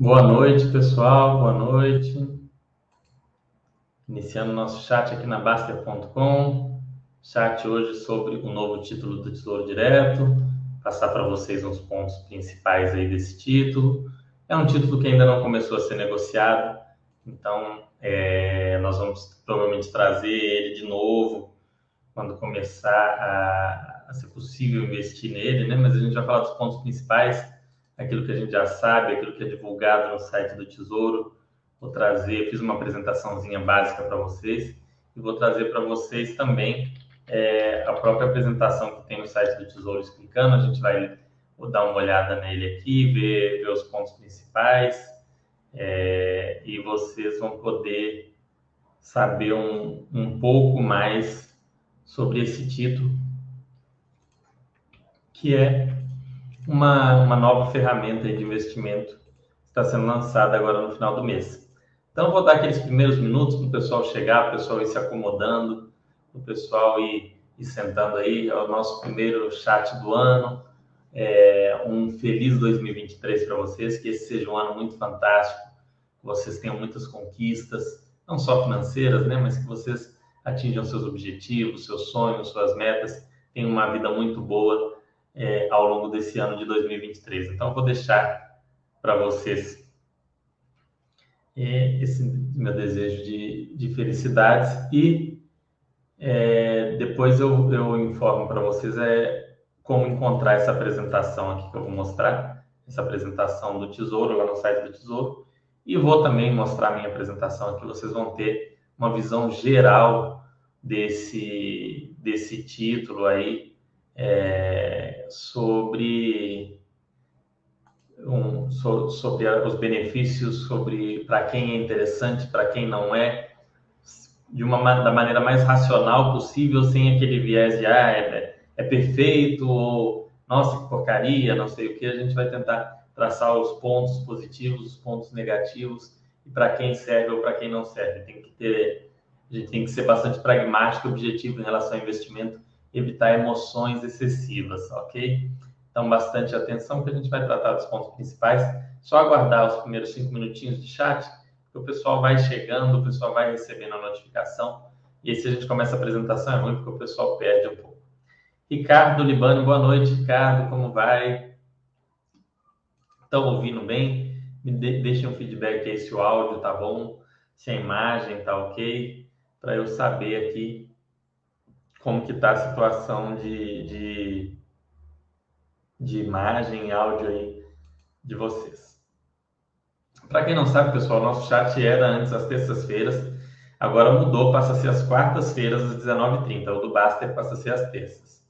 Boa noite, pessoal. Boa noite. Iniciando nosso chat aqui na Baster.com. Chat hoje sobre o novo título do Tesouro Direto. Passar para vocês uns pontos principais aí desse título. É um título que ainda não começou a ser negociado, então é, nós vamos provavelmente trazer ele de novo quando começar a, a ser possível investir nele, né? Mas a gente vai falar dos pontos principais aquilo que a gente já sabe, aquilo que é divulgado no site do Tesouro. Vou trazer, fiz uma apresentaçãozinha básica para vocês e vou trazer para vocês também é, a própria apresentação que tem no site do Tesouro explicando. A gente vai dar uma olhada nele aqui, ver, ver os pontos principais é, e vocês vão poder saber um, um pouco mais sobre esse título, que é uma, uma nova ferramenta de investimento está sendo lançada agora no final do mês. Então, vou dar aqueles primeiros minutos para o pessoal chegar, o pessoal ir se acomodando, o pessoal ir, ir sentando aí. É o nosso primeiro chat do ano. É, um feliz 2023 para vocês, que esse seja um ano muito fantástico, que vocês tenham muitas conquistas, não só financeiras, né, mas que vocês atinjam seus objetivos, seus sonhos, suas metas, tenham uma vida muito boa é, ao longo desse ano de 2023. Então, vou deixar para vocês é, esse meu desejo de, de felicidades e é, depois eu, eu informo para vocês é, como encontrar essa apresentação aqui que eu vou mostrar, essa apresentação do Tesouro, lá no site do Tesouro, e vou também mostrar a minha apresentação aqui, vocês vão ter uma visão geral desse, desse título aí, é, sobre, um, so, sobre os benefícios, sobre para quem é interessante, para quem não é, de uma da maneira mais racional possível, sem aquele viés de ah, é, é perfeito ou nossa que porcaria, não sei o que. A gente vai tentar traçar os pontos positivos, os pontos negativos e para quem serve ou para quem não serve. Tem que ter, a gente tem que ser bastante pragmático objetivo em relação ao investimento evitar emoções excessivas, ok? Então, bastante atenção, que a gente vai tratar dos pontos principais. Só aguardar os primeiros cinco minutinhos de chat, que o pessoal vai chegando, o pessoal vai recebendo a notificação. E aí, se a gente começa a apresentação, é ruim, porque o pessoal perde um pouco. Ricardo Libano, boa noite, Ricardo, como vai? Estão ouvindo bem? Me de deixem um feedback aí se o áudio tá bom, se a imagem tá ok, para eu saber aqui como que está a situação de, de, de imagem e áudio aí de vocês. Para quem não sabe, pessoal, nosso chat era antes às terças-feiras, agora mudou, passa a ser às quartas-feiras às 19h30. O do Baster passa a ser às terças.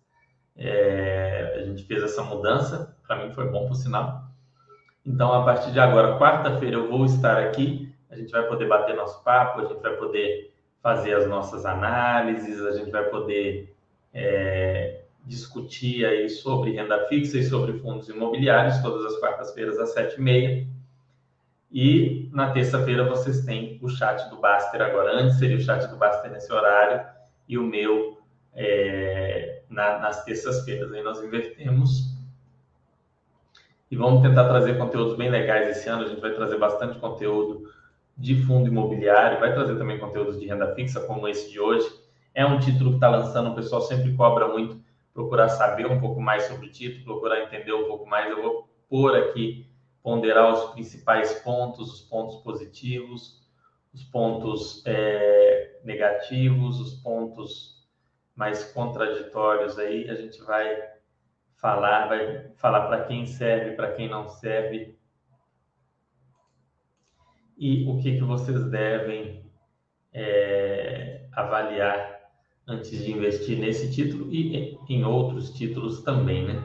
É, a gente fez essa mudança, para mim foi bom por sinal. Então, a partir de agora, quarta-feira, eu vou estar aqui. A gente vai poder bater nosso papo, a gente vai poder fazer as nossas análises, a gente vai poder é, discutir aí sobre renda fixa e sobre fundos imobiliários, todas as quartas-feiras às sete e meia. E na terça-feira vocês têm o chat do Baster agora. Antes seria o chat do Baster nesse horário e o meu é, na, nas terças-feiras. Aí nós invertemos e vamos tentar trazer conteúdos bem legais esse ano. A gente vai trazer bastante conteúdo de fundo imobiliário, vai trazer também conteúdos de renda fixa, como esse de hoje. É um título que está lançando, o pessoal sempre cobra muito, procurar saber um pouco mais sobre o título, procurar entender um pouco mais. Eu vou pôr aqui, ponderar os principais pontos, os pontos positivos, os pontos é, negativos, os pontos mais contraditórios aí. A gente vai falar, vai falar para quem serve, para quem não serve, e o que, que vocês devem é, avaliar antes de investir nesse título e em outros títulos também, né?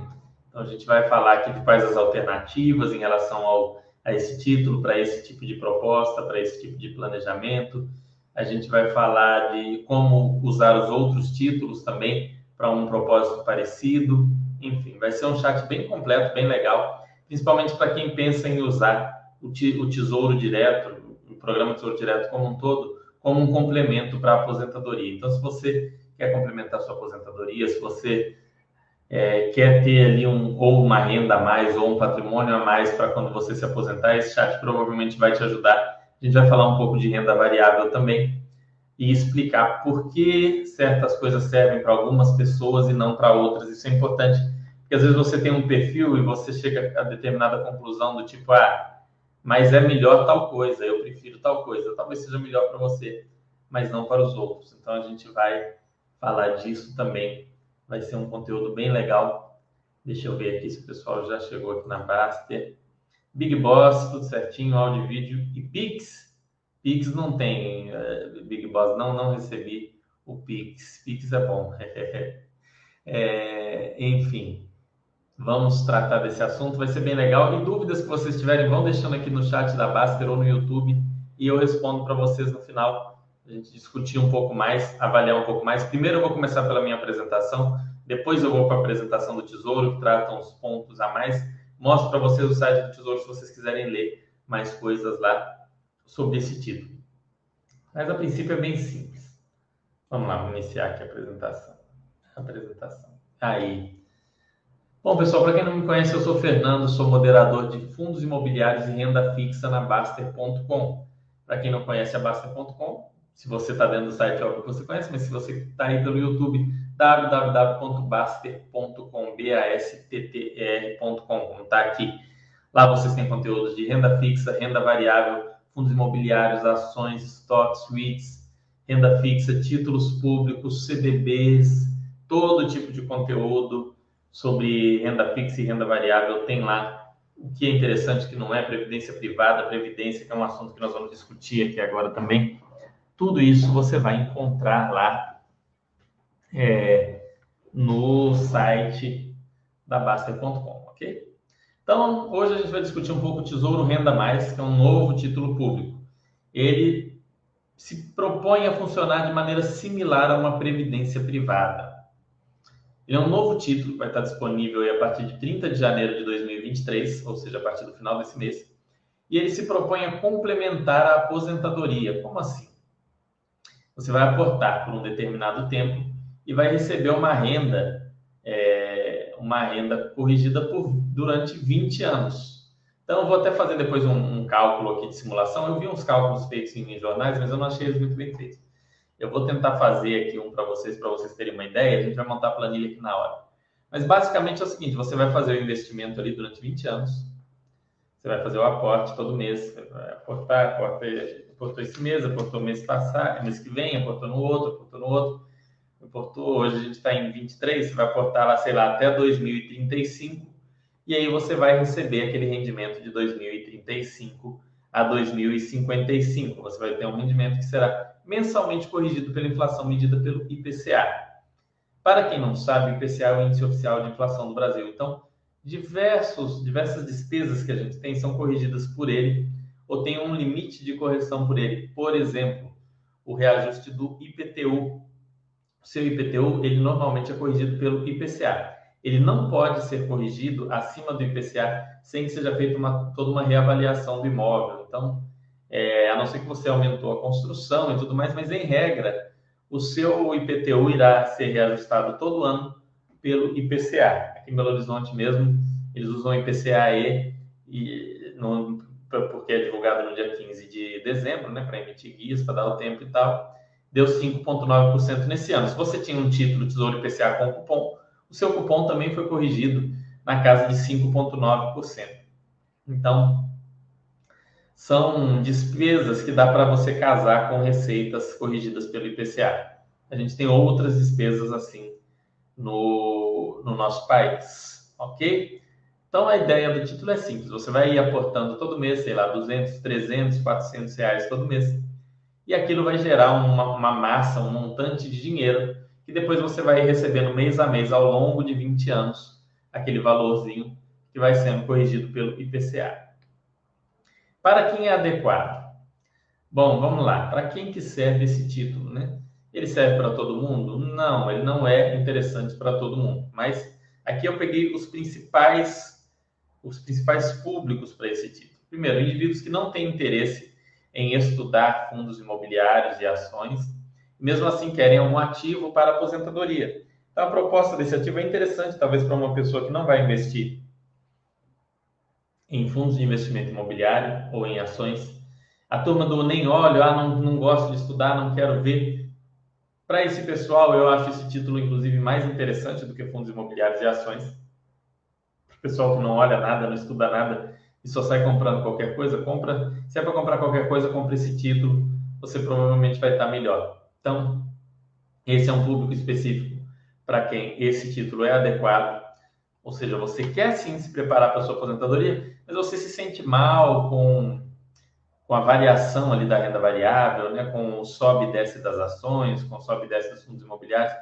Então a gente vai falar aqui de quais as alternativas em relação ao, a esse título, para esse tipo de proposta, para esse tipo de planejamento. A gente vai falar de como usar os outros títulos também para um propósito parecido. Enfim, vai ser um chat bem completo, bem legal, principalmente para quem pensa em usar o, Tesouro Direto, o programa Tesouro Direto como um todo, como um complemento para a aposentadoria. Então, se você quer complementar sua aposentadoria, se você é, quer ter ali um, ou uma renda a mais ou um patrimônio a mais para quando você se aposentar, esse chat provavelmente vai te ajudar. A gente vai falar um pouco de renda variável também e explicar por que certas coisas servem para algumas pessoas e não para outras. Isso é importante, porque às vezes você tem um perfil e você chega a determinada conclusão do tipo, ah, mas é melhor tal coisa, eu prefiro tal coisa. Talvez seja melhor para você, mas não para os outros. Então a gente vai falar disso também. Vai ser um conteúdo bem legal. Deixa eu ver aqui se o pessoal já chegou aqui na Baster. Big Boss, tudo certinho, áudio vídeo. E Pix? Pix não tem, uh, Big Boss, não, não recebi o Pix. Pix é bom. é, enfim, vamos tratar desse assunto, vai ser bem legal. E dúvidas que vocês tiverem, vão deixando aqui no chat da Baster ou no YouTube e eu respondo para vocês no final a gente discutir um pouco mais, avaliar um pouco mais. Primeiro eu vou começar pela minha apresentação, depois eu vou para a apresentação do Tesouro, que trata uns pontos a mais. Mostro para vocês o site do Tesouro se vocês quiserem ler mais coisas lá sobre esse título. Mas a princípio é bem simples. Vamos lá, vou iniciar aqui a apresentação. A apresentação. Aí. Bom, pessoal, para quem não me conhece, eu sou Fernando, sou moderador de fundos imobiliários e renda fixa na Baster.com. Para quem não conhece a Baster.com, se você está dentro do site, é óbvio que você conhece, mas se você está aí pelo YouTube, www.baster.com, B-A-S-T-T-R.com, como está aqui. Lá vocês têm conteúdos de renda fixa, renda variável, fundos imobiliários, ações, estoques, REITs, renda fixa, títulos públicos, CDBs, todo tipo de conteúdo sobre renda fixa e renda variável tem lá. O que é interessante que não é previdência privada, previdência, que é um assunto que nós vamos discutir aqui agora também tudo isso você vai encontrar lá é, no site da Baster.com, ok? Então, hoje a gente vai discutir um pouco o Tesouro Renda Mais, que é um novo título público. Ele se propõe a funcionar de maneira similar a uma previdência privada. Ele é um novo título vai estar disponível a partir de 30 de janeiro de 2023, ou seja, a partir do final desse mês. E ele se propõe a complementar a aposentadoria. Como assim? você vai aportar por um determinado tempo e vai receber uma renda, é, uma renda corrigida por durante 20 anos. Então, eu vou até fazer depois um, um, cálculo aqui de simulação. Eu vi uns cálculos feitos em jornais, mas eu não achei eles muito bem feitos. Eu vou tentar fazer aqui um para vocês, para vocês terem uma ideia. A gente vai montar a planilha aqui na hora. Mas basicamente é o seguinte: você vai fazer o investimento ali durante 20 anos. Você vai fazer o aporte todo mês, vai aportar, aporta aportou esse mês, aportou mês passado, mês que vem, aportou no outro, aportou no outro, aportou, hoje a gente está em 23, você vai aportar lá, sei lá, até 2035, e aí você vai receber aquele rendimento de 2035 a 2055. Você vai ter um rendimento que será mensalmente corrigido pela inflação medida pelo IPCA. Para quem não sabe, o IPCA é o índice oficial de inflação do Brasil. Então, diversos, diversas despesas que a gente tem são corrigidas por ele ou tem um limite de correção por ele. Por exemplo, o reajuste do IPTU. O seu IPTU, ele normalmente é corrigido pelo IPCA. Ele não pode ser corrigido acima do IPCA sem que seja feita uma, toda uma reavaliação do imóvel. Então, não ser que você aumentou a construção e tudo mais, mas em regra, o seu IPTU irá ser reajustado todo ano pelo IPCA. Aqui em Belo Horizonte mesmo, eles usam IPCA-E e no, porque é divulgado no dia 15 de dezembro, né, para emitir guias, para dar o tempo e tal, deu 5,9% nesse ano. Se você tinha um título Tesouro IPCA com cupom, o seu cupom também foi corrigido na casa de 5,9%. Então, são despesas que dá para você casar com receitas corrigidas pelo IPCA. A gente tem outras despesas assim no, no nosso país, ok? Então, a ideia do título é simples. Você vai ir aportando todo mês, sei lá, 200, 300, 400 reais todo mês. E aquilo vai gerar uma, uma massa, um montante de dinheiro que depois você vai recebendo mês a mês ao longo de 20 anos, aquele valorzinho que vai sendo corrigido pelo IPCA. Para quem é adequado? Bom, vamos lá. Para quem que serve esse título, né? Ele serve para todo mundo? Não, ele não é interessante para todo mundo. Mas aqui eu peguei os principais os principais públicos para esse título. Primeiro, indivíduos que não têm interesse em estudar fundos imobiliários e ações, mesmo assim querem um ativo para aposentadoria. Então, a proposta desse ativo é interessante, talvez para uma pessoa que não vai investir em fundos de investimento imobiliário ou em ações. A turma do nem olho, ah, não, não gosto de estudar, não quero ver. Para esse pessoal, eu acho esse título, inclusive, mais interessante do que fundos imobiliários e ações. Para o pessoal que não olha nada, não estuda nada e só sai comprando qualquer coisa, compra. Se é para comprar qualquer coisa, compra esse título, você provavelmente vai estar melhor. Então, esse é um público específico para quem esse título é adequado. Ou seja, você quer sim se preparar para a sua aposentadoria, mas você se sente mal com, com a variação ali da renda variável, né? com o sobe e desce das ações, com o sobe e desce dos fundos imobiliários.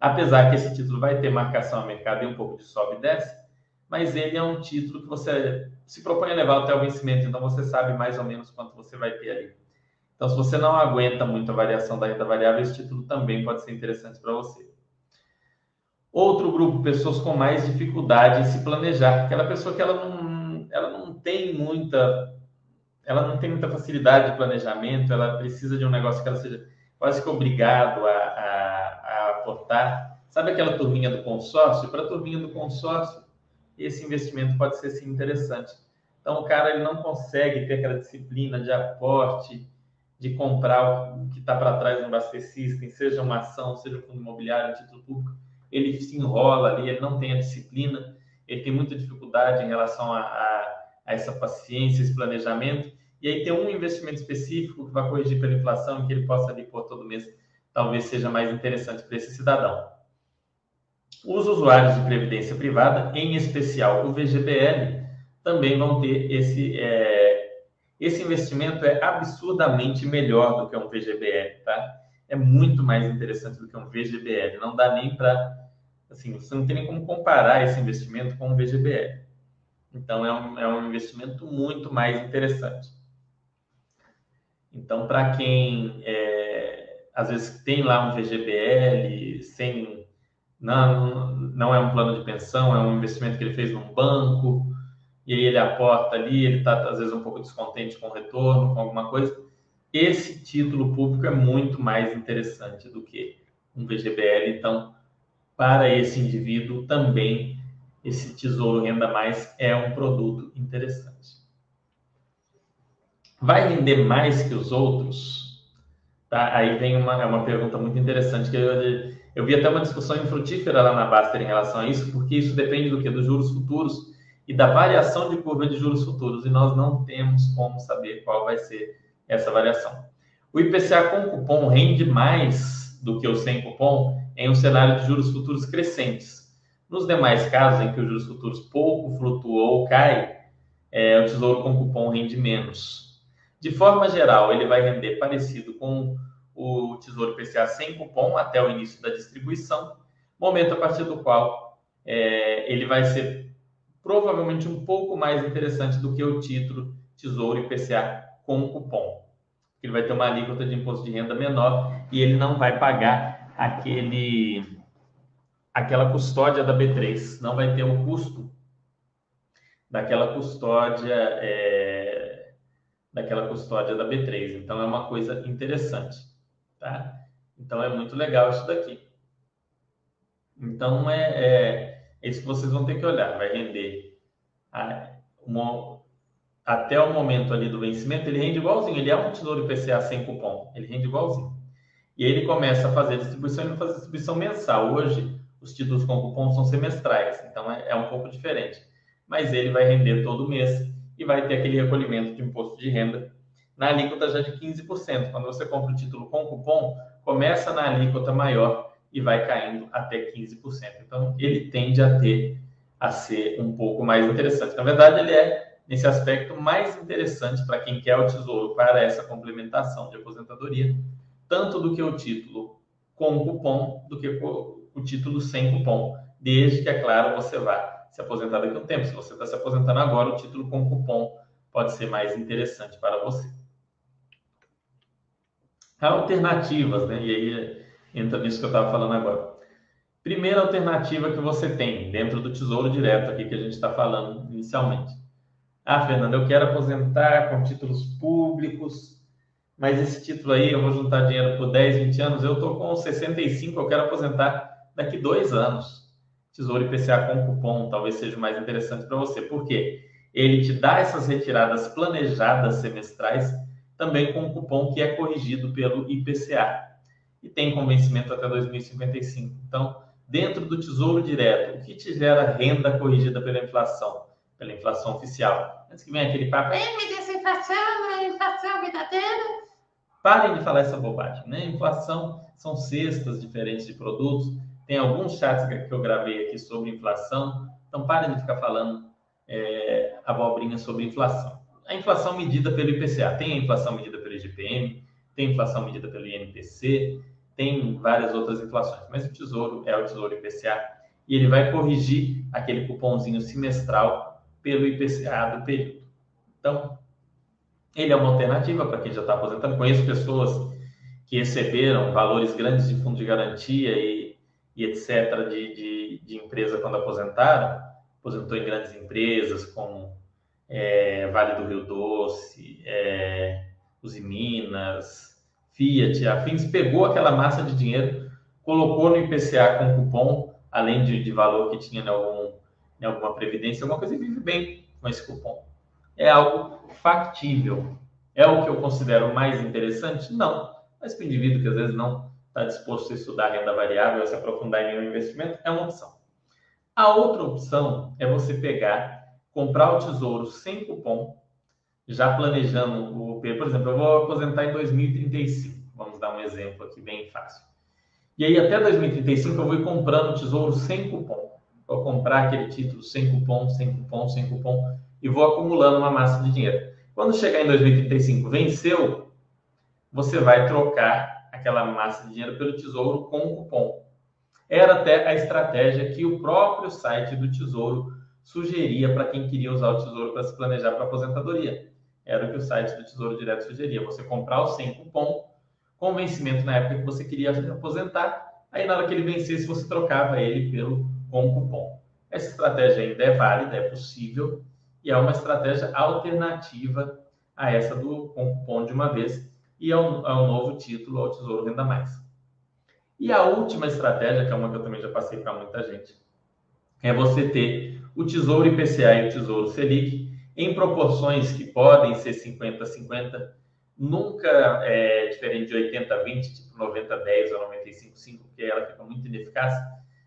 Apesar que esse título vai ter marcação a mercado e um pouco de sobe e desce, mas ele é um título que você se propõe a levar até o vencimento, então você sabe mais ou menos quanto você vai ter ali. Então, se você não aguenta muito a variação da renda variável, esse título também pode ser interessante para você. Outro grupo, pessoas com mais dificuldade em se planejar, aquela pessoa que ela não, tem muita ela não tem muita facilidade de planejamento, ela precisa de um negócio que ela seja quase que obrigado a, a, a aportar. Sabe aquela turminha do consórcio? Para a turminha do consórcio, esse investimento pode ser sim interessante. Então, o cara ele não consegue ter aquela disciplina de aporte, de comprar o que está para trás no Baster System, seja uma ação, seja um fundo imobiliário, um título público, ele se enrola ali, ele não tem a disciplina, ele tem muita dificuldade em relação a, a, a essa paciência, esse planejamento, e aí ter um investimento específico que vai corrigir pela inflação, que ele possa ali por todo mês, talvez seja mais interessante para esse cidadão. Os usuários de previdência privada, em especial o VGBL, também vão ter esse é, esse investimento é absurdamente melhor do que um VGBL, tá? É muito mais interessante do que um VGBL. Não dá nem para assim, você não tem nem como comparar esse investimento com um VGBL. Então é um, é um investimento muito mais interessante. Então, para quem é, às vezes tem lá um VGBL sem não, não é um plano de pensão, é um investimento que ele fez num banco, e aí ele aporta ali, ele está às vezes um pouco descontente com o retorno, com alguma coisa. Esse título público é muito mais interessante do que um VGBL. Então, para esse indivíduo também, esse Tesouro Renda Mais é um produto interessante. Vai render mais que os outros? Tá? Aí vem uma, é uma pergunta muito interessante que eu eu vi até uma discussão infrutífera lá na Baster em relação a isso, porque isso depende do que? Dos juros futuros e da variação de curva de juros futuros, e nós não temos como saber qual vai ser essa variação. O IPCA com cupom rende mais do que o sem cupom em um cenário de juros futuros crescentes. Nos demais casos em que os juros futuros pouco flutuou ou cai, é, o tesouro com cupom rende menos. De forma geral, ele vai render parecido com o Tesouro IPCA sem cupom até o início da distribuição, momento a partir do qual é, ele vai ser provavelmente um pouco mais interessante do que o título Tesouro IPCA com cupom. Ele vai ter uma alíquota de imposto de renda menor e ele não vai pagar aquele aquela custódia da B3, não vai ter o custo daquela custódia é, daquela custódia da B3. Então é uma coisa interessante. Tá? Então é muito legal isso daqui. Então é, é, é isso que vocês vão ter que olhar. Vai render a, uma, até o momento ali do vencimento, ele rende igualzinho. Ele é um tesouro IPCA sem cupom. Ele rende igualzinho. E aí ele começa a fazer distribuição e não faz distribuição mensal. Hoje, os títulos com cupom são semestrais, então é, é um pouco diferente. Mas ele vai render todo mês e vai ter aquele recolhimento de imposto de renda na alíquota já de 15%. Quando você compra o título com cupom, começa na alíquota maior e vai caindo até 15%. Então, ele tende a ter a ser um pouco mais interessante. Na verdade, ele é nesse aspecto mais interessante para quem quer o tesouro para essa complementação de aposentadoria, tanto do que o título com cupom do que o título sem cupom, desde que, é claro, você vá se aposentar daqui a um tempo. Se você está se aposentando agora, o título com cupom pode ser mais interessante para você alternativas, né? E aí entra nisso que eu estava falando agora. Primeira alternativa que você tem dentro do Tesouro Direto aqui que a gente está falando inicialmente. Ah, Fernando, eu quero aposentar com títulos públicos, mas esse título aí eu vou juntar dinheiro por 10, 20 anos, eu estou com 65, eu quero aposentar daqui dois anos. Tesouro IPCA com cupom talvez seja mais interessante para você. Por quê? Ele te dá essas retiradas planejadas semestrais também com um cupom que é corrigido pelo IPCA e tem convencimento até 2055. Então, dentro do Tesouro Direto, o que te gera renda corrigida pela inflação, pela inflação oficial? Antes que venha aquele papo, é, mas essa inflação é inflação verdadeira. Parem de falar essa bobagem, né? Inflação são cestas diferentes de produtos. Tem alguns chats que eu gravei aqui sobre inflação. Então, parem de ficar falando é, abobrinha sobre inflação. A inflação medida pelo IPCA. Tem a inflação medida pelo IGPM, tem a inflação medida pelo INPC, tem várias outras inflações, mas o Tesouro é o Tesouro IPCA e ele vai corrigir aquele cupomzinho semestral pelo IPCA do período. Então, ele é uma alternativa para quem já está aposentando. Conheço pessoas que receberam valores grandes de fundo de garantia e, e etc. De, de, de, empresa quando aposentaram, aposentou em grandes empresas como é, Vale do Rio Doce, é, Uzi Minas, Fiat, afins, pegou aquela massa de dinheiro, colocou no IPCA com cupom, além de, de valor que tinha em, algum, em alguma previdência, alguma coisa, e vive bem com esse cupom. É algo factível. É o que eu considero mais interessante? Não. Mas para o indivíduo que às vezes não está disposto a estudar renda variável, a se aprofundar em nenhum investimento, é uma opção. A outra opção é você pegar, comprar o tesouro sem cupom, já planejando o, por exemplo, eu vou aposentar em 2035. Vamos dar um exemplo aqui bem fácil. E aí até 2035 eu vou ir comprando tesouro sem cupom. Vou comprar aquele título sem cupom, sem cupom, sem cupom e vou acumulando uma massa de dinheiro. Quando chegar em 2035, venceu, você vai trocar aquela massa de dinheiro pelo tesouro com cupom. Era até a estratégia que o próprio site do Tesouro sugeria para quem queria usar o Tesouro para se planejar para aposentadoria. Era o que o site do Tesouro Direto sugeria. Você comprar o sem cupom, com vencimento na época que você queria aposentar, aí na hora que ele vencesse, você trocava ele pelo com cupom. Essa estratégia ainda é válida, é possível, e é uma estratégia alternativa a essa do com cupom de uma vez, e é um, é novo título ao Tesouro Renda Mais. E a última estratégia, que é uma que eu também já passei para muita gente, é você ter o Tesouro IPCA e o Tesouro Selic em proporções que podem ser 50-50, nunca é diferente de 80-20, tipo 90-10 ou 95-5, porque ela fica muito ineficaz,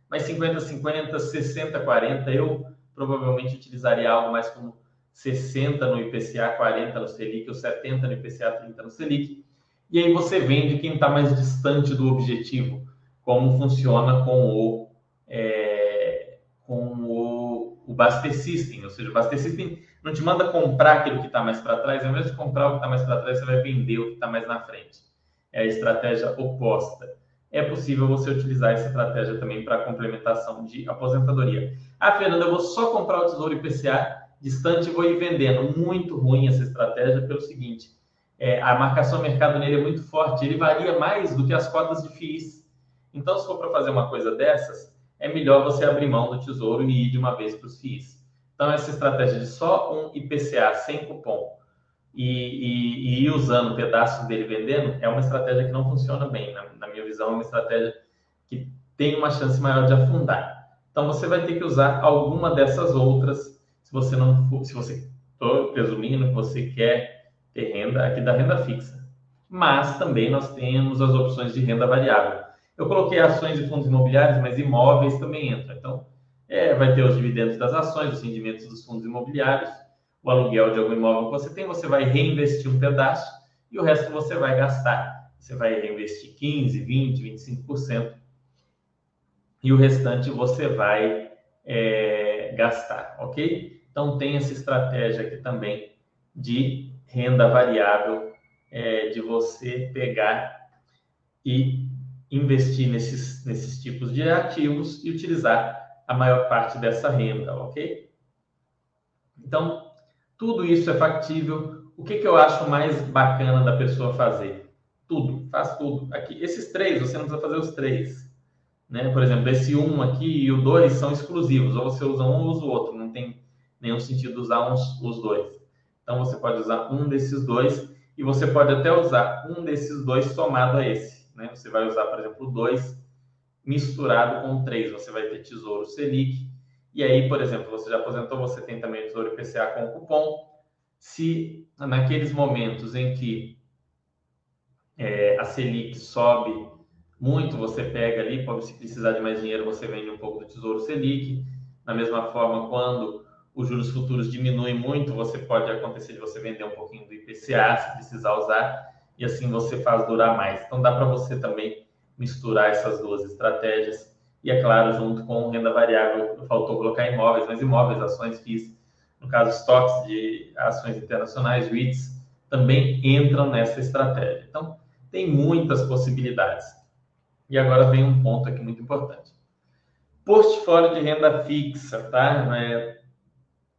mas 50-50, 60-40, eu provavelmente utilizaria algo mais como 60 no IPCA, 40 no Selic, ou 70 no IPCA, 30 no Selic. E aí você vende quem está mais distante do objetivo, como funciona com o, é, com o, o Baster System, ou seja, o Baster System não te manda comprar aquilo que está mais para trás, ao invés de comprar o que está mais para trás, você vai vender o que está mais na frente. É a estratégia oposta. É possível você utilizar essa estratégia também para complementação de aposentadoria. Ah, Fernando, eu vou só comprar o Tesouro IPCA distante e vou ir vendendo. Muito ruim essa estratégia pelo seguinte, é, a marcação mercado nele é muito forte, ele varia mais do que as cotas de FIIs. Então, se for para fazer uma coisa dessas, é melhor você abrir mão do Tesouro e ir de uma vez para os FIIs. Então, essa estratégia de só um IPCA sem cupom e, e, e ir usando pedaços dele vendendo é uma estratégia que não funciona bem. Na, na, minha visão, é uma estratégia que tem uma chance maior de afundar. Então, você vai ter que usar alguma dessas outras se você não for, se você estou presumindo que você quer renda aqui da renda fixa. Mas também nós temos as opções de renda variável. Eu coloquei ações e fundos imobiliários, mas imóveis também entra. Então, é, vai ter os dividendos das ações, os rendimentos dos fundos imobiliários, o aluguel de algum imóvel que você tem, você vai reinvestir um pedaço e o resto você vai gastar. Você vai reinvestir 15, 20, 25% e o restante você vai é, gastar, ok? Então tem essa estratégia aqui também de renda variável, é, de você pegar e investir nesses, nesses tipos de ativos e utilizar a maior parte dessa renda, ok? Então, tudo isso é factível. O que, que eu acho mais bacana da pessoa fazer? Tudo, faz tudo. Aqui, esses três, você não precisa fazer os três. Né? Por exemplo, esse um aqui e o dois são exclusivos. Ou você usa um ou usa o outro. Não tem nenhum sentido usar uns, os dois. Então, você pode usar um desses dois e você pode até usar um desses dois somado a esse. Né? Você vai usar, por exemplo, dois misturado com três. Você vai ter Tesouro Selic. E aí, por exemplo, você já aposentou, você tem também Tesouro IPCA com cupom. Se naqueles momentos em que é, a Selic sobe muito, você pega ali, pode se precisar de mais dinheiro, você vende um pouco do Tesouro Selic. Da mesma forma, quando os juros futuros diminuem muito, você pode acontecer de você vender um pouquinho do IPCA, se precisar usar, e assim você faz durar mais. Então dá para você também misturar essas duas estratégias. E é claro, junto com renda variável, faltou colocar imóveis, mas imóveis, ações FIIs, no caso estoques de ações internacionais, REITs, também entram nessa estratégia. Então, tem muitas possibilidades. E agora vem um ponto aqui muito importante. Portfólio de renda fixa, tá?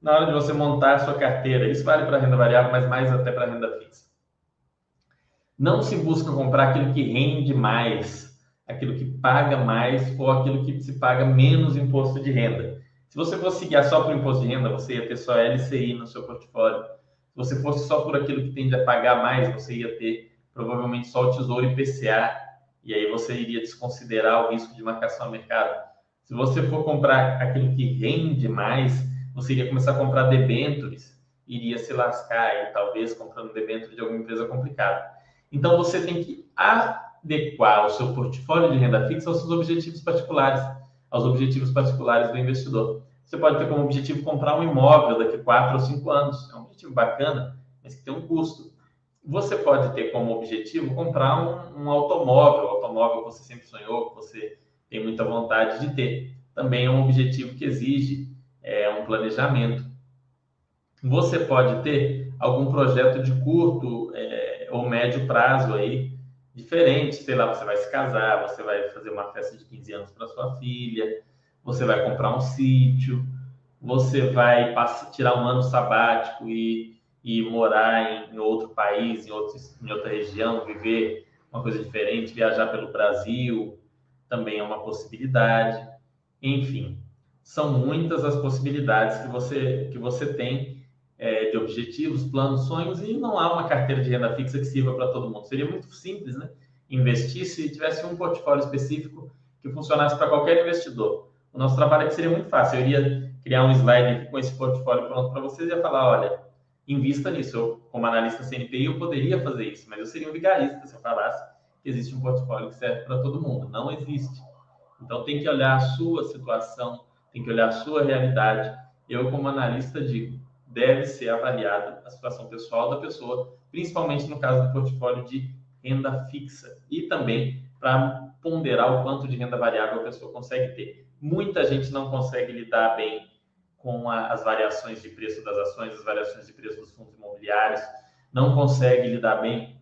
Na hora de você montar a sua carteira, isso vale para renda variável, mas mais até para renda fixa. Não se busca comprar aquilo que rende mais, aquilo que paga mais ou aquilo que se paga menos imposto de renda. Se você fosse seguir só por imposto de renda, você ia ter só LCI no seu portfólio. Se você fosse só por aquilo que tende a pagar mais, você ia ter provavelmente só o Tesouro IPCA, e aí você iria desconsiderar o risco de marcação a mercado. Se você for comprar aquilo que rende mais, você iria começar a comprar debêntures, iria se lascar e talvez comprando debêntures de alguma empresa complicada. Então você tem que adequar o seu portfólio de renda fixa aos seus objetivos particulares, aos objetivos particulares do investidor. Você pode ter como objetivo comprar um imóvel daqui a 4 ou 5 anos. É um objetivo bacana, mas que tem um custo. Você pode ter como objetivo comprar um, um automóvel, um automóvel que você sempre sonhou, que você tem muita vontade de ter. Também é um objetivo que exige é, um planejamento. Você pode ter algum projeto de curto é, ou médio prazo aí, diferente. Sei lá, você vai se casar, você vai fazer uma festa de 15 anos para sua filha, você vai comprar um sítio, você vai passar, tirar um ano sabático e, e morar em, em outro país, em, outro, em outra região, viver uma coisa diferente, viajar pelo Brasil, também é uma possibilidade. Enfim, são muitas as possibilidades que você, que você tem é, de objetivos, planos, sonhos, e não há uma carteira de renda fixa que sirva para todo mundo. Seria muito simples, né? Investir se tivesse um portfólio específico que funcionasse para qualquer investidor. O nosso trabalho aqui seria muito fácil. Eu iria criar um slide com esse portfólio pronto para vocês e ia falar, olha, invista nisso. Eu, como analista CNPI, eu poderia fazer isso, mas eu seria um vigarista se eu falasse que existe um portfólio que serve para todo mundo. Não existe. Então tem que olhar a sua situação, tem que olhar a sua realidade. Eu, como analista, digo, deve ser avaliada a situação pessoal da pessoa, principalmente no caso do portfólio de renda fixa e também para ponderar o quanto de renda variável a pessoa consegue ter. Muita gente não consegue lidar bem com a, as variações de preço das ações, as variações de preço dos fundos imobiliários, não consegue lidar bem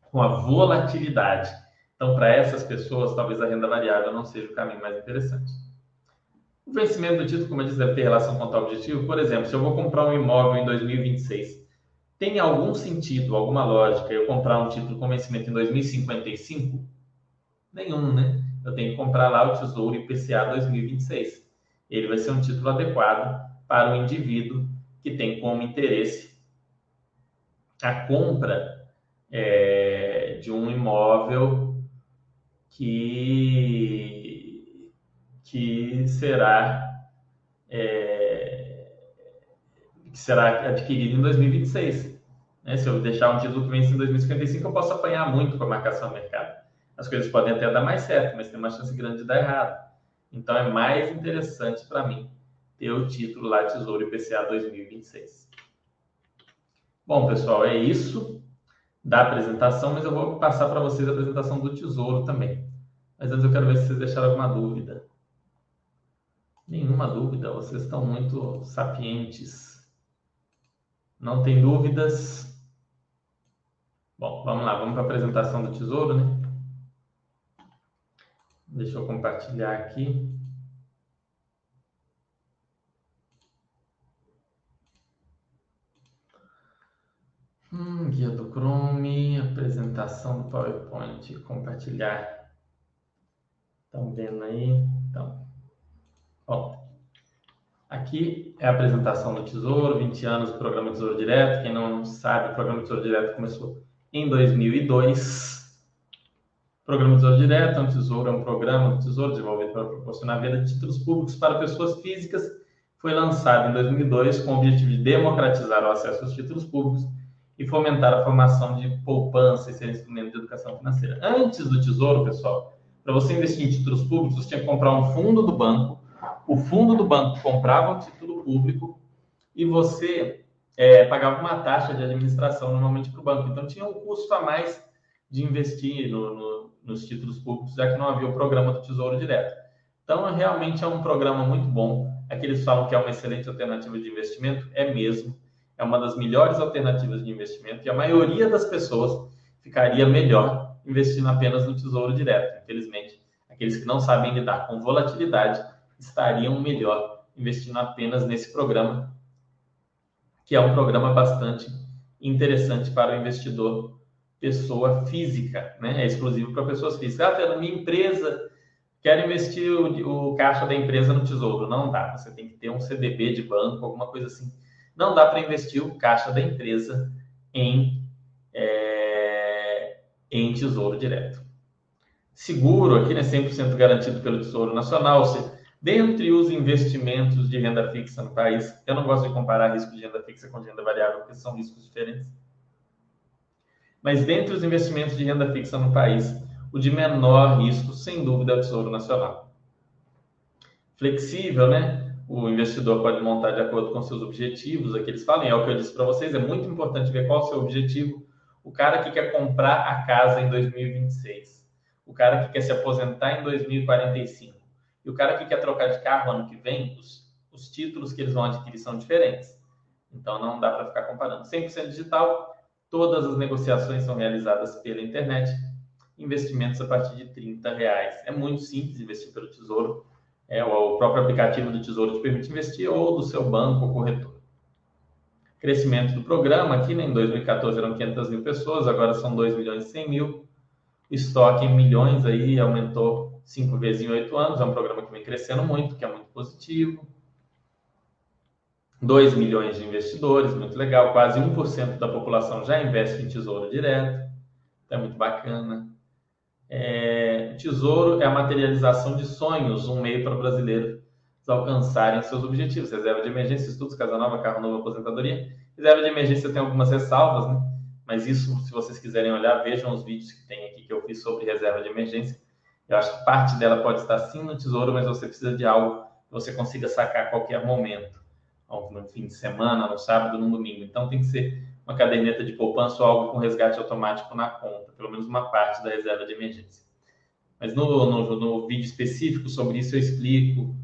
com a volatilidade. Então, para essas pessoas, talvez a renda variável não seja o caminho mais interessante. O vencimento do título, como eu disse, deve ter relação com o objetivo. Por exemplo, se eu vou comprar um imóvel em 2026, tem algum sentido, alguma lógica eu comprar um título com vencimento em 2055? Nenhum, né? Eu tenho que comprar lá o Tesouro IPCA 2026. Ele vai ser um título adequado para o indivíduo que tem como interesse a compra é, de um imóvel que que será é, que será adquirido em 2026. Né? Se eu deixar um título que vence em 2055, eu posso apanhar muito com a marcação a mercado. As coisas podem até dar mais certo, mas tem uma chance grande de dar errado. Então é mais interessante para mim ter o título lá Tesouro IPCA 2026. Bom, pessoal, é isso da apresentação, mas eu vou passar para vocês a apresentação do Tesouro também. Mas antes eu quero ver se vocês deixaram alguma dúvida. Nenhuma dúvida, vocês estão muito sapientes. Não tem dúvidas? Bom, vamos lá, vamos para a apresentação do tesouro, né? Deixa eu compartilhar aqui. Hum, guia do Chrome, apresentação do PowerPoint, compartilhar. Estão vendo aí? Então, Bom, aqui é a apresentação do Tesouro, 20 anos do programa Tesouro Direto. Quem não sabe, o programa Tesouro Direto começou em 2002. Programa Tesouro Direto é um tesouro, é um programa do Tesouro desenvolvido para proporcionar venda de títulos públicos para pessoas físicas. Foi lançado em 2002 com o objetivo de democratizar o acesso aos títulos públicos e fomentar a formação de poupança e ser instrumento de educação financeira. Antes do Tesouro, pessoal, para você investir em títulos públicos, você tinha que comprar um fundo do banco. O fundo do banco comprava o título público e você é, pagava uma taxa de administração normalmente para o banco. Então tinha um custo a mais de investir no, no, nos títulos públicos, já que não havia o programa do Tesouro Direto. Então, realmente é um programa muito bom. Aqueles falam que é uma excelente alternativa de investimento, é mesmo. É uma das melhores alternativas de investimento e a maioria das pessoas ficaria melhor investindo apenas no Tesouro Direto. Infelizmente, aqueles que não sabem lidar com volatilidade estariam melhor investindo apenas nesse programa, que é um programa bastante interessante para o investidor pessoa física, né? É exclusivo para pessoas físicas. Ah, na minha empresa, quero investir o, o, caixa da empresa no tesouro. Não dá. Você tem que ter um CDB de banco, alguma coisa assim. Não dá para investir o caixa da empresa em, é, em tesouro direto. Seguro aqui, né? 100% garantido pelo Tesouro Nacional. Dentre os investimentos de renda fixa no país, eu não gosto de comparar risco de renda fixa com de renda variável, porque são riscos diferentes mas dentre os investimentos de renda fixa no país, o de menor risco, sem dúvida, é o Tesouro Nacional. Flexível, né? O investidor pode montar de acordo com seus objetivos, aqui eles falam, é o que eu disse para vocês, é muito importante ver qual é o seu objetivo. O cara que quer comprar a casa em 2026, o cara que quer se aposentar em 2045 e o cara que quer trocar de carro ano que vem, os, os títulos que eles vão adquirir são diferentes. Então não dá para ficar comparando. 100% digital, Todas as negociações são realizadas pela internet. Investimentos a partir de 30 reais. É muito simples investir pelo Tesouro. É, o próprio aplicativo do Tesouro te permite investir ou do seu banco ou corretor. Crescimento do programa aqui, né, em 2014 eram 500 mil pessoas, agora são 2 milhões e 100 mil. Estoque em milhões aí aumentou cinco vezes em oito anos. É um programa que vem crescendo muito, que é muito positivo. 2 milhões de investidores, muito legal, quase 1% da população já investe em tesouro direto, então é muito bacana. É, tesouro é a materialização de sonhos, um meio para brasileiros alcançarem seus objetivos. Reserva de emergência, estudos, casa nova, carro novo, aposentadoria. Reserva de emergência tem algumas ressalvas, né? Mas isso, se vocês quiserem olhar, vejam os vídeos que tem aqui que eu fiz sobre reserva de emergência. Eu acho que parte dela pode estar sim no tesouro, mas você precisa de algo que você consiga sacar a qualquer momento no fim de semana, no sábado, no domingo. Então tem que ser uma caderneta de poupança ou algo com resgate automático na conta, pelo menos uma parte da reserva de emergência. Mas no, no, no vídeo específico sobre isso eu explico,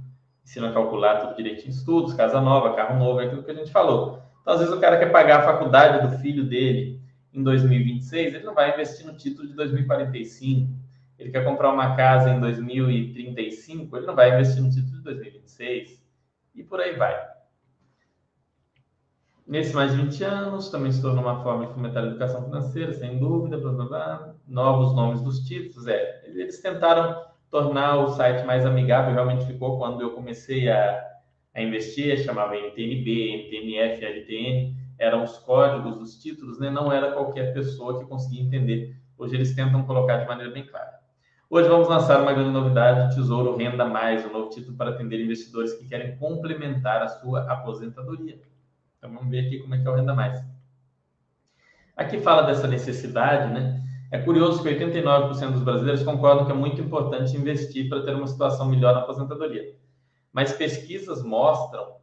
ensino a calcular tudo direitinho, estudos, casa nova, carro novo, é aquilo que a gente falou. Então, às vezes o cara quer pagar a faculdade do filho dele em 2026, ele não vai investir no título de 2045. Ele quer comprar uma casa em 2035, ele não vai investir no título de 2026. E por aí vai. Nesse mais de 20 anos, também se tornou uma forma de fomentar a educação financeira, sem dúvida, blá, blá, blá. novos nomes dos títulos. É, eles tentaram tornar o site mais amigável, realmente ficou quando eu comecei a, a investir, chamava NTNB, NTNF, LTN, eram os códigos dos títulos, né? não era qualquer pessoa que conseguia entender. Hoje eles tentam colocar de maneira bem clara. Hoje vamos lançar uma grande novidade, Tesouro Renda Mais, um novo título para atender investidores que querem complementar a sua aposentadoria. Então vamos ver aqui como é que é o renda mais. Aqui fala dessa necessidade, né? É curioso que 89% dos brasileiros concordam que é muito importante investir para ter uma situação melhor na aposentadoria. Mas pesquisas mostram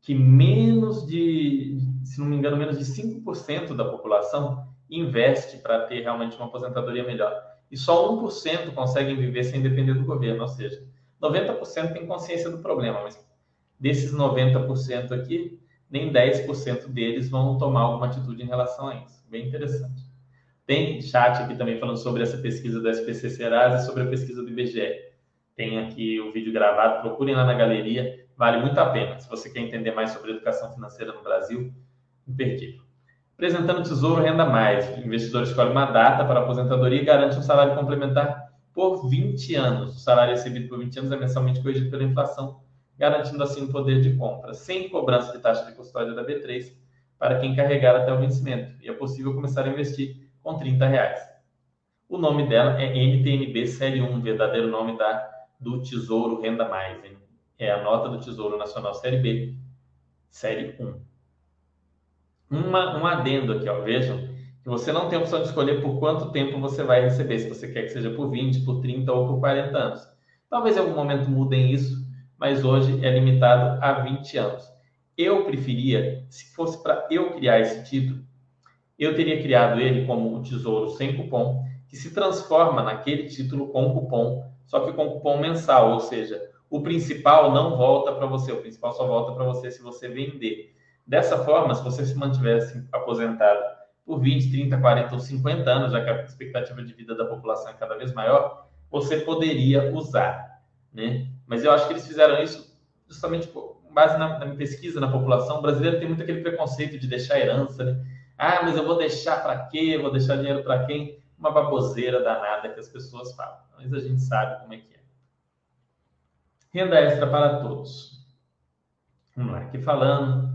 que menos de, se não me engano, menos de 5% da população investe para ter realmente uma aposentadoria melhor. E só 1% conseguem viver sem depender do governo, ou seja, 90% tem consciência do problema, mas desses 90% aqui, nem 10% deles vão tomar alguma atitude em relação a isso. Bem interessante. Tem chat aqui também falando sobre essa pesquisa do SPC Serasa e sobre a pesquisa do IBGE. Tem aqui o vídeo gravado, procurem lá na galeria, vale muito a pena. Se você quer entender mais sobre educação financeira no Brasil, imperdível. Apresentando Tesouro Renda Mais. O investidor escolhe uma data para a aposentadoria e garante um salário complementar por 20 anos. O salário recebido por 20 anos é mensalmente corrigido pela inflação garantindo assim o poder de compra, sem cobrança de taxa de custódia da B3 para quem carregar até o vencimento. E é possível começar a investir com 30 reais. O nome dela é NTNB Série 1, verdadeiro nome da, do Tesouro Renda Mais. Hein? É a nota do Tesouro Nacional Série B, Série 1. Uma, um adendo aqui, ó, vejam que você não tem a opção de escolher por quanto tempo você vai receber, se você quer que seja por 20, por 30 ou por 40 anos. Talvez em algum momento mudem isso, mas hoje é limitado a 20 anos. Eu preferia, se fosse para eu criar esse título, eu teria criado ele como o tesouro sem cupom, que se transforma naquele título com cupom, só que com cupom mensal, ou seja, o principal não volta para você, o principal só volta para você se você vender. Dessa forma, se você se mantivesse aposentado por 20, 30, 40 ou 50 anos, já que a expectativa de vida da população é cada vez maior, você poderia usar, né? Mas eu acho que eles fizeram isso justamente com base na, na pesquisa na população. O brasileiro tem muito aquele preconceito de deixar herança, né? Ah, mas eu vou deixar para quê? Vou deixar dinheiro para quem? Uma baboseira danada que as pessoas falam. Mas a gente sabe como é que é. Renda extra para todos. Vamos lá, aqui falando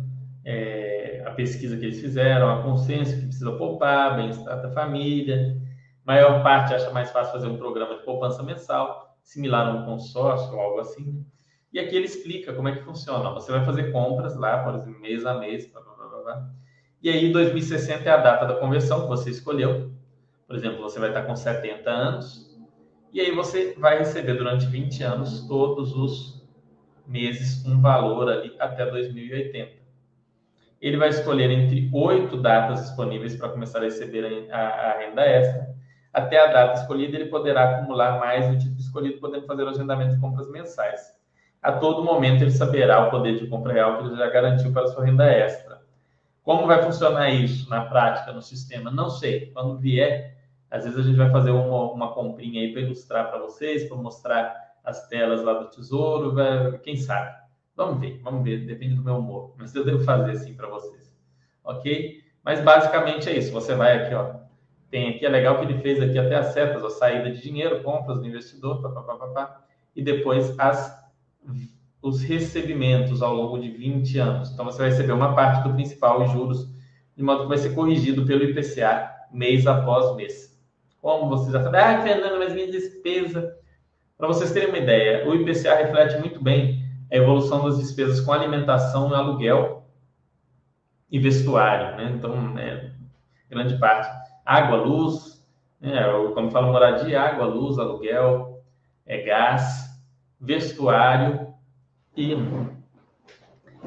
é, a pesquisa que eles fizeram, a consciência que precisa poupar, bem-estar da família. Maior parte acha mais fácil fazer um programa de poupança mensal, similar a um consórcio ou algo assim. E aqui ele explica como é que funciona. Você vai fazer compras lá, por exemplo, mês a mês, blá, blá, blá, blá. e aí 2060 é a data da conversão que você escolheu. Por exemplo, você vai estar com 70 anos, e aí você vai receber durante 20 anos todos os meses um valor ali até 2080 ele vai escolher entre oito datas disponíveis para começar a receber a, a, renda extra. Até a data escolhida, ele poderá acumular mais do tipo escolhido, podendo fazer o agendamento de compras mensais. A todo momento, ele saberá o poder de compra real que ele já garantiu para a sua renda extra. Como vai funcionar isso na prática, no sistema? Não sei. Quando vier, às vezes a gente vai fazer uma, uma comprinha aí para ilustrar para vocês, para mostrar as telas lá do Tesouro, quem sabe. Vamos ver, vamos ver, depende do meu humor. Mas eu devo fazer assim para vocês. Ok? Mas basicamente é isso. Você vai aqui, ó. Tem aqui, é legal que ele fez aqui até as setas, a saída de dinheiro, compras do investidor, papapá, e depois as, os recebimentos ao longo de 20 anos. Então você vai receber uma parte do principal e juros, de modo que vai ser corrigido pelo IPCA mês após mês. Como vocês já sabem, ah, Fernando, mas minha despesa. Para vocês terem uma ideia, o IPCA reflete muito bem a evolução das despesas com alimentação aluguel e vestuário, né? Então, é, grande parte. Água, luz, né? quando falo moradia, água, luz, aluguel, é, gás, vestuário e,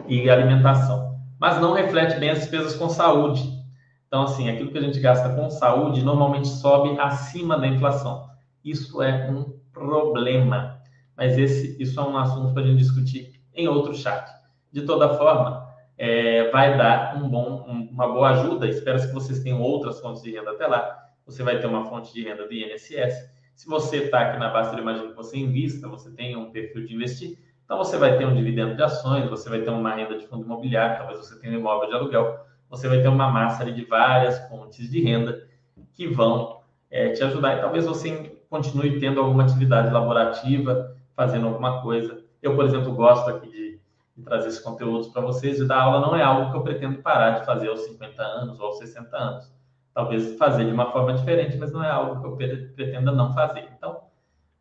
e alimentação. Mas não reflete bem as despesas com saúde. Então, assim, aquilo que a gente gasta com saúde normalmente sobe acima da inflação. Isso é um problema mas esse, isso é um assunto para a gente discutir em outro chat. De toda forma, é, vai dar um bom, um, uma boa ajuda. Espero que vocês tenham outras fontes de renda até lá. Você vai ter uma fonte de renda do INSS. Se você está aqui na base, eu imagino que você invista, você tenha um perfil de investir. Então, você vai ter um dividendo de ações, você vai ter uma renda de fundo imobiliário, talvez você tenha um imóvel de aluguel. Você vai ter uma massa de várias fontes de renda que vão é, te ajudar. E talvez você continue tendo alguma atividade laborativa, fazendo alguma coisa. Eu, por exemplo, gosto aqui de, de trazer esses conteúdos para vocês e dar aula não é algo que eu pretendo parar de fazer aos 50 anos ou aos 60 anos. Talvez fazer de uma forma diferente, mas não é algo que eu pretenda não fazer. Então,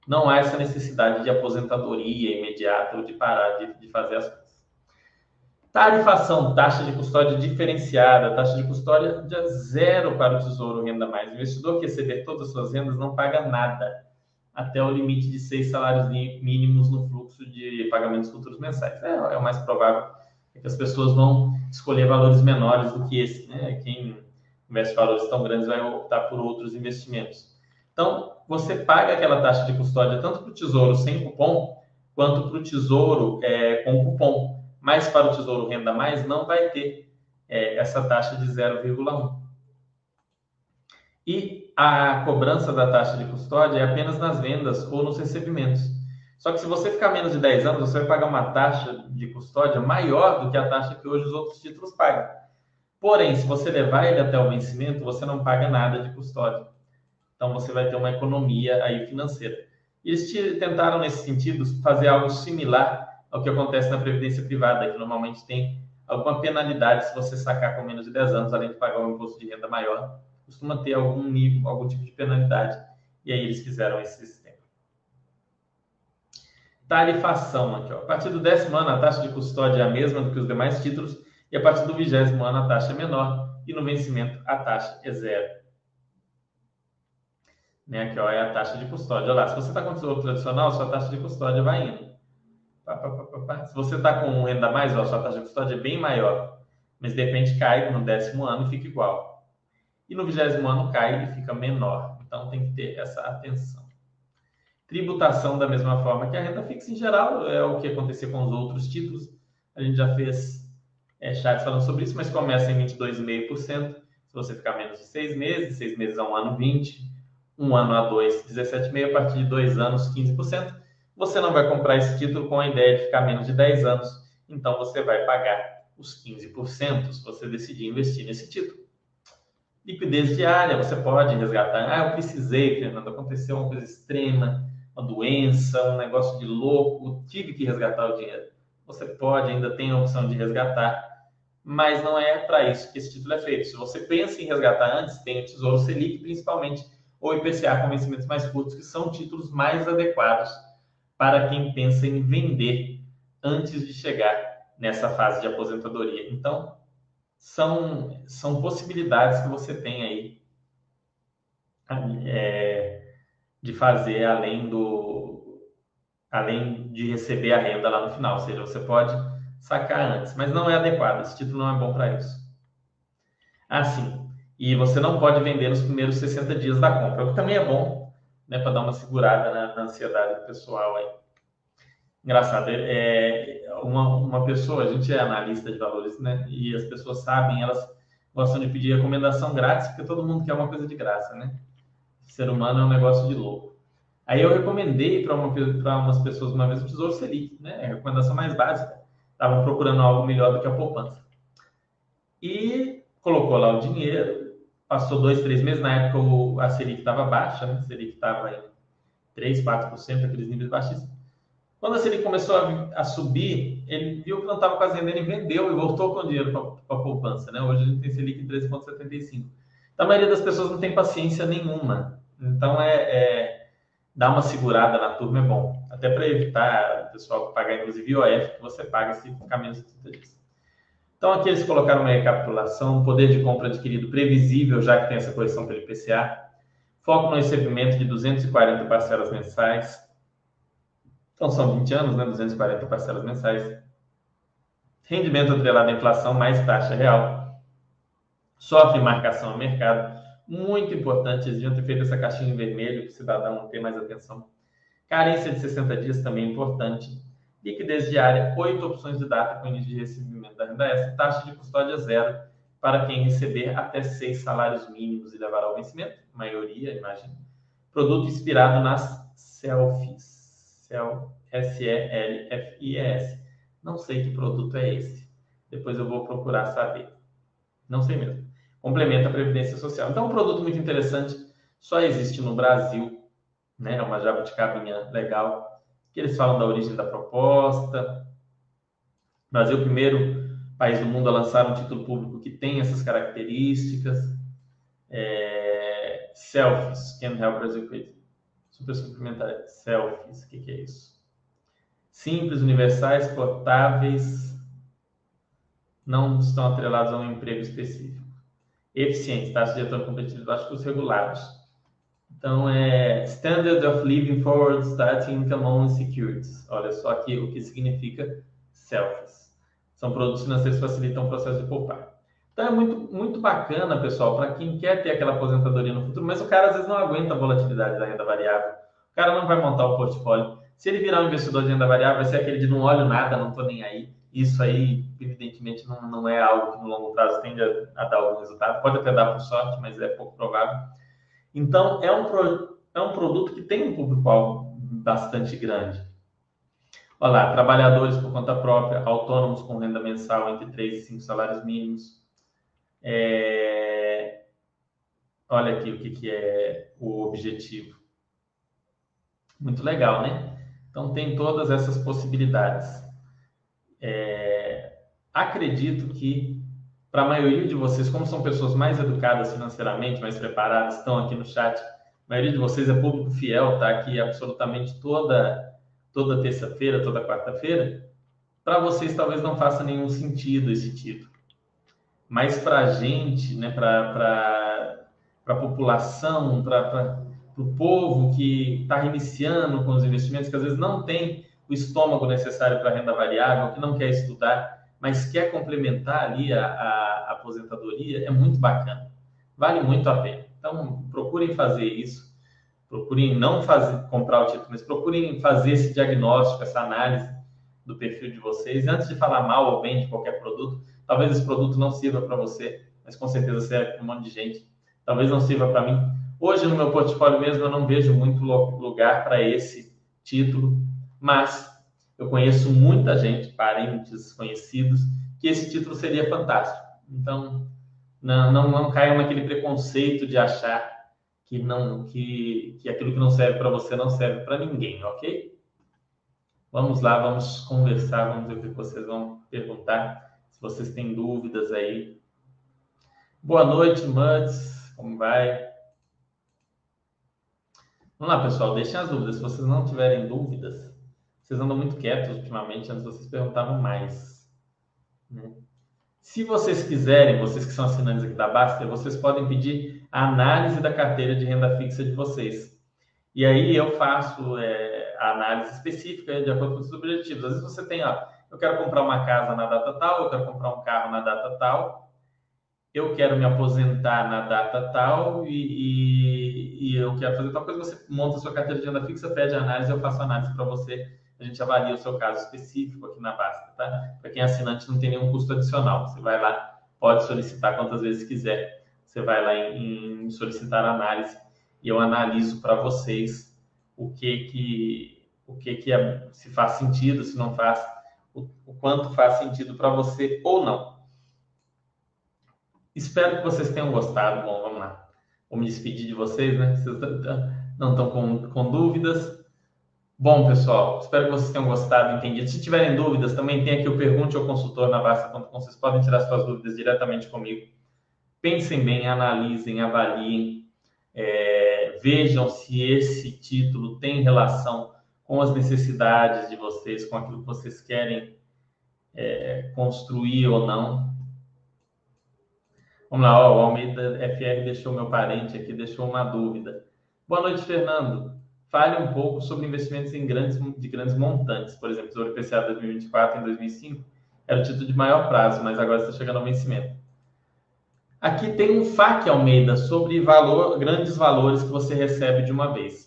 não há essa necessidade de aposentadoria imediata ou de parar de, de fazer as coisas. Tarifação, taxa de custódia diferenciada, taxa de custódia de zero para o Tesouro Renda Mais. O investidor que receber todas as suas rendas não paga nada até o limite de seis salários mínimos no fluxo de pagamentos futuros mensais. É, é o mais provável é que as pessoas vão escolher valores menores do que esse. Né? Quem investe valores tão grandes vai optar por outros investimentos. Então, você paga aquela taxa de custódia tanto para o tesouro sem cupom, quanto para o tesouro é, com cupom. Mas para o tesouro renda mais, não vai ter é, essa taxa de 0,1. E a cobrança da taxa de custódia é apenas nas vendas ou nos recebimentos. Só que se você ficar menos de 10 anos, você vai pagar uma taxa de custódia maior do que a taxa que hoje os outros títulos pagam. Porém, se você levar ele até o vencimento, você não paga nada de custódia. Então você vai ter uma economia aí financeira. Eles tentaram nesse sentido fazer algo similar ao que acontece na previdência privada, que normalmente tem alguma penalidade se você sacar com menos de 10 anos, além de pagar um imposto de renda maior costuma ter algum nível, algum tipo de penalidade. E aí eles fizeram esse sistema. Tarifação aqui, ó. A partir do décimo ano, a taxa de custódia é a mesma do que os demais títulos, e a partir do vigésimo ano, a taxa é menor, e no vencimento, a taxa é zero. Né, aqui ó, é a taxa de custódia. Olha lá, se você está com tesouro tradicional, sua taxa de custódia vai indo. Se você está com renda mais, ó, sua taxa de custódia é bem maior. Mas de repente cai no décimo ano e fica igual. E no vigésimo ano cai e fica menor. Então tem que ter essa atenção. Tributação da mesma forma que a renda fixa em geral, é o que acontecia com os outros títulos. A gente já fez é, chats falando sobre isso, mas começa em 22,5%. Se você ficar menos de seis meses, seis meses a um ano, 20%, um ano a dois, 17,5%, a partir de dois anos, 15%. Você não vai comprar esse título com a ideia de ficar menos de 10 anos, então você vai pagar os 15% se você decidir investir nesse título. Liquidez diária, você pode resgatar. Ah, eu precisei, Fernando, aconteceu uma coisa extrema, uma doença, um negócio de louco, tive que resgatar o dinheiro. Você pode, ainda tem a opção de resgatar, mas não é para isso que esse título é feito. Se você pensa em resgatar antes, tem o Tesouro Selic, principalmente, ou IPCA com vencimentos mais curtos, que são títulos mais adequados para quem pensa em vender antes de chegar nessa fase de aposentadoria. Então, são, são possibilidades que você tem aí é, de fazer além do além de receber a renda lá no final, ou seja, você pode sacar antes, mas não é adequado, esse título não é bom para isso. Assim, e você não pode vender nos primeiros 60 dias da compra, o que também é bom, né, para dar uma segurada na, na, ansiedade pessoal aí. Engraçado, é, uma, uma pessoa, a gente é analista de valores, né, e as pessoas sabem, elas gostam de pedir recomendação grátis, porque todo mundo quer uma coisa de graça, né? ser humano é um negócio de louco. Aí eu recomendei para uma, umas pessoas uma vez o Tesouro Selic, né? É a recomendação mais básica. Estavam procurando algo melhor do que a poupança. E colocou lá o dinheiro, passou dois, três meses, na época a Selic estava baixa, né? A Selic estava em 3, 4%, aqueles níveis baixíssimos. Quando a Selic começou a, a subir, ele viu que não estava quase rendendo e vendeu e voltou com o dinheiro para a poupança, né? Hoje a gente tem Selic em 13,75. Então, a maioria das pessoas não tem paciência nenhuma então, é, é dar uma segurada na turma é bom. Até para evitar o pessoal pagar, inclusive, IOF, que você paga se ficar menos de 30 dias. Então, aqui eles colocaram uma recapitulação, poder de compra adquirido previsível, já que tem essa correção pelo IPCA, foco no recebimento de 240 parcelas mensais. Então, são 20 anos, né? 240 parcelas mensais. Rendimento atrelado à inflação mais taxa real. Sofre marcação a mercado muito importante. Eles deviam ter feito essa caixinha em vermelho para o cidadão ter mais atenção. Carência de 60 dias também é importante. Liquidez diária, oito opções de data com início de recebimento da renda extra. Taxa de custódia zero para quem receber até seis salários mínimos e levar ao vencimento. Maioria, imagina. Produto inspirado nas selfies. S-E-L-F-I-S. Não sei que produto é esse. Depois eu vou procurar saber. Não sei mesmo complementa a Previdência Social. Então, um produto muito interessante, só existe no Brasil, né? É uma jabuticabinha legal, que eles falam da origem da proposta. Brasil, primeiro país do mundo a lançar um título público que tem essas características. É... Selfies, can help Brazil create. Super suplementar. Selfies, o que, que é isso? Simples, universais, portáveis, não estão atrelados a um emprego específico eficientes, taxa de retorno competitivo baixo custos regulados. Então, é Standard of Living Forward Starting Income on Securities. Olha só aqui o que significa selfies. São produtos financeiros que facilitam o processo de poupar. Então, é muito, muito bacana, pessoal, para quem quer ter aquela aposentadoria no futuro, mas o cara às vezes não aguenta a volatilidade da renda variável. O cara não vai montar o portfólio. Se ele virar um investidor de renda variável, vai ser aquele de não olho nada, não estou nem aí isso aí, evidentemente, não, não é algo que no longo prazo tende a, a dar algum resultado. Pode até dar por sorte, mas é pouco provável. Então, é um, pro, é um produto que tem um público-alvo bastante grande. Olha lá, trabalhadores por conta própria, autônomos com renda mensal entre 3 e 5 salários mínimos. É... Olha aqui o que, que é o objetivo. Muito legal, né? Então, tem todas essas possibilidades. É, acredito que, para a maioria de vocês, como são pessoas mais educadas financeiramente, mais preparadas, estão aqui no chat, maioria de vocês é público fiel, tá aqui absolutamente toda, toda terça-feira, toda quarta-feira. Para vocês talvez não faça nenhum sentido esse título. Mas para a gente, né, para a população, para o povo que está iniciando com os investimentos, que às vezes não tem o estômago necessário para renda variável, que não quer estudar, mas quer complementar ali a, a, a aposentadoria, é muito bacana. Vale muito a pena. Então, procurem fazer isso. Procurem não fazer, comprar o título, mas procurem fazer esse diagnóstico, essa análise do perfil de vocês. Antes de falar mal ou bem de qualquer produto, talvez esse produto não sirva para você, mas com certeza serve para um monte de gente. Talvez não sirva para mim. Hoje, no meu portfólio mesmo, eu não vejo muito lugar para esse título, mas eu conheço muita gente, parentes, conhecidos, que esse título seria fantástico. Então, não, não, não naquele preconceito de achar que não que, que aquilo que não serve para você não serve para ninguém, ok? Vamos lá, vamos conversar, vamos ver o que vocês vão perguntar, se vocês têm dúvidas aí. Boa noite, Muds, como vai? Vamos lá, pessoal, deixem as dúvidas. Se vocês não tiverem dúvidas, vocês andam muito quietos ultimamente, antes vocês perguntavam mais. Né? Se vocês quiserem, vocês que são assinantes aqui da Baster, vocês podem pedir a análise da carteira de renda fixa de vocês. E aí eu faço é, a análise específica de acordo com os objetivos. Às vezes você tem, ó, eu quero comprar uma casa na data tal, eu quero comprar um carro na data tal, eu quero me aposentar na data tal e, e, e eu quero fazer tal coisa. Você monta a sua carteira de renda fixa, pede análise, eu faço análise para você a gente avalia o seu caso específico aqui na Basta, tá? Para quem é assinante, não tem nenhum custo adicional. Você vai lá, pode solicitar quantas vezes quiser. Você vai lá em, em solicitar análise e eu analiso para vocês o que que o que que é, se faz sentido, se não faz, o, quanto faz sentido para você ou não. Espero que vocês tenham gostado. Bom, vamos lá. Vou me despedir de vocês, né? Vocês não estão com, com dúvidas. Bom, pessoal, espero que vocês tenham gostado, entendido. Se tiverem dúvidas, também tem aqui o Pergunte ao Consultor na Basta.com. Vocês podem tirar suas dúvidas diretamente comigo. Pensem bem, analisem, avaliem, é, vejam se esse título tem relação com as necessidades de vocês, com aquilo que vocês querem é, construir ou não. Vamos lá, ó, o Almeida FR deixou meu parente aqui, deixou uma dúvida. Boa noite, Fernando fale um pouco sobre investimentos em grandes, de grandes montantes. Por exemplo, Tesouro IPCA 2024 em 2005 era o título de maior prazo, mas agora está chegando ao vencimento. Aqui tem um FAQ Almeida sobre valor, grandes valores que você recebe de uma vez.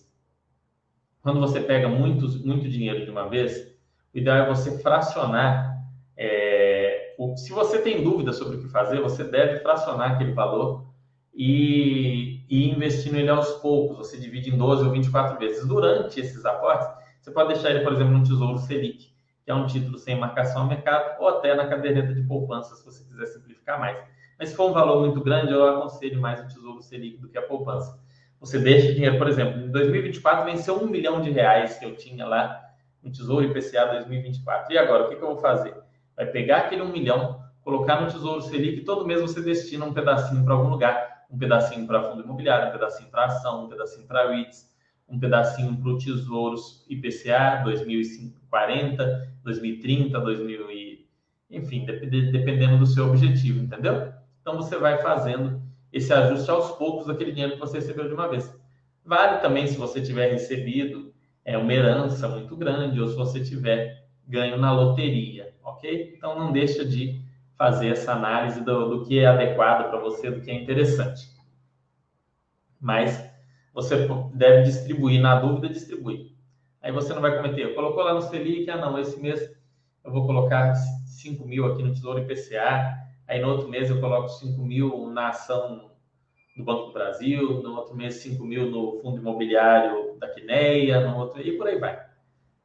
Quando você pega muito dinheiro de uma vez, o ideal é você fracionar. É, o, se você tem dúvida sobre o que fazer, você deve fracionar aquele valor e, e investindo ele aos poucos. Você divide em 12 ou 24 vezes. Durante esses aportes, você pode deixar ele, por exemplo, no Tesouro Selic, que é um título sem marcação ao mercado, ou até na caderneta de poupança, se você quiser simplificar mais. Mas se for um valor muito grande, eu aconselho mais o Tesouro Selic do que a poupança. Você deixa dinheiro, por exemplo, em 2024 venceu um milhão de reais que eu tinha lá no Tesouro IPCA 2024. E agora, o que, que eu vou fazer? Vai pegar aquele um milhão, colocar no Tesouro Selic todo mês você destina um pedacinho para algum lugar um pedacinho para fundo imobiliário, um pedacinho para ação, um pedacinho para REITs, um pedacinho para o Tesouros IPCA 2040, 2030, 2000 e... enfim, dependendo do seu objetivo, entendeu? Então você vai fazendo esse ajuste aos poucos daquele dinheiro que você recebeu de uma vez. Vale também se você tiver recebido é, uma herança muito grande ou se você tiver ganho na loteria, ok? Então não deixa de fazer essa análise do, do que é adequado para você, do que é interessante. Mas você deve distribuir, na dúvida, distribuir. Aí você não vai cometer, colocou lá no Selic, ah não, esse mês eu vou colocar 5 mil aqui no Tesouro IPCA, aí no outro mês eu coloco 5 mil na ação do Banco do Brasil, no outro mês 5 mil no fundo imobiliário da Quineia, no outro, e por aí vai.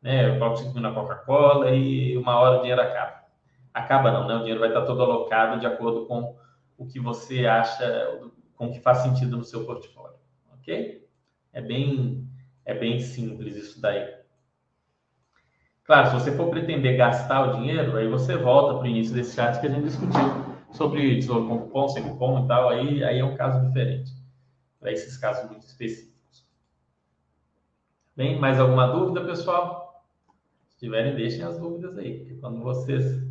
Né? Eu coloco 5 mil na Coca-Cola e uma hora o dinheiro acaba acaba não, né? O dinheiro vai estar todo alocado de acordo com o que você acha, com o que faz sentido no seu portfólio, ok? É bem, é bem simples isso daí. Claro, se você for pretender gastar o dinheiro, aí você volta para o início desse chat que a gente discutiu sobre tesouro com cupom, sem cupom e tal, aí, aí é um caso diferente, para esses casos muito específicos. Bem, mais alguma dúvida, pessoal? Se tiverem, deixem as dúvidas aí, porque quando vocês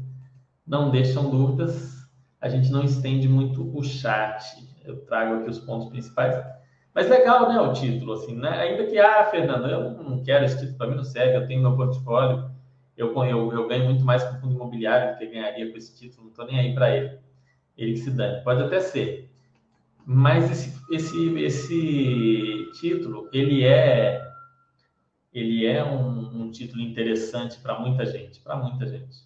não deixam dúvidas, a gente não estende muito o chat. Eu trago aqui os pontos principais. Mas legal, né, o título, assim, né? Ainda que, ah, Fernando, eu não quero esse título, para mim não serve, eu tenho meu portfólio, eu, eu, eu ganho muito mais com fundo imobiliário do que ganharia com esse título, não estou nem aí para ele. Ele se dane. Pode até ser. Mas esse, esse, esse título, ele é ele é um, um título interessante para muita gente, para muita gente.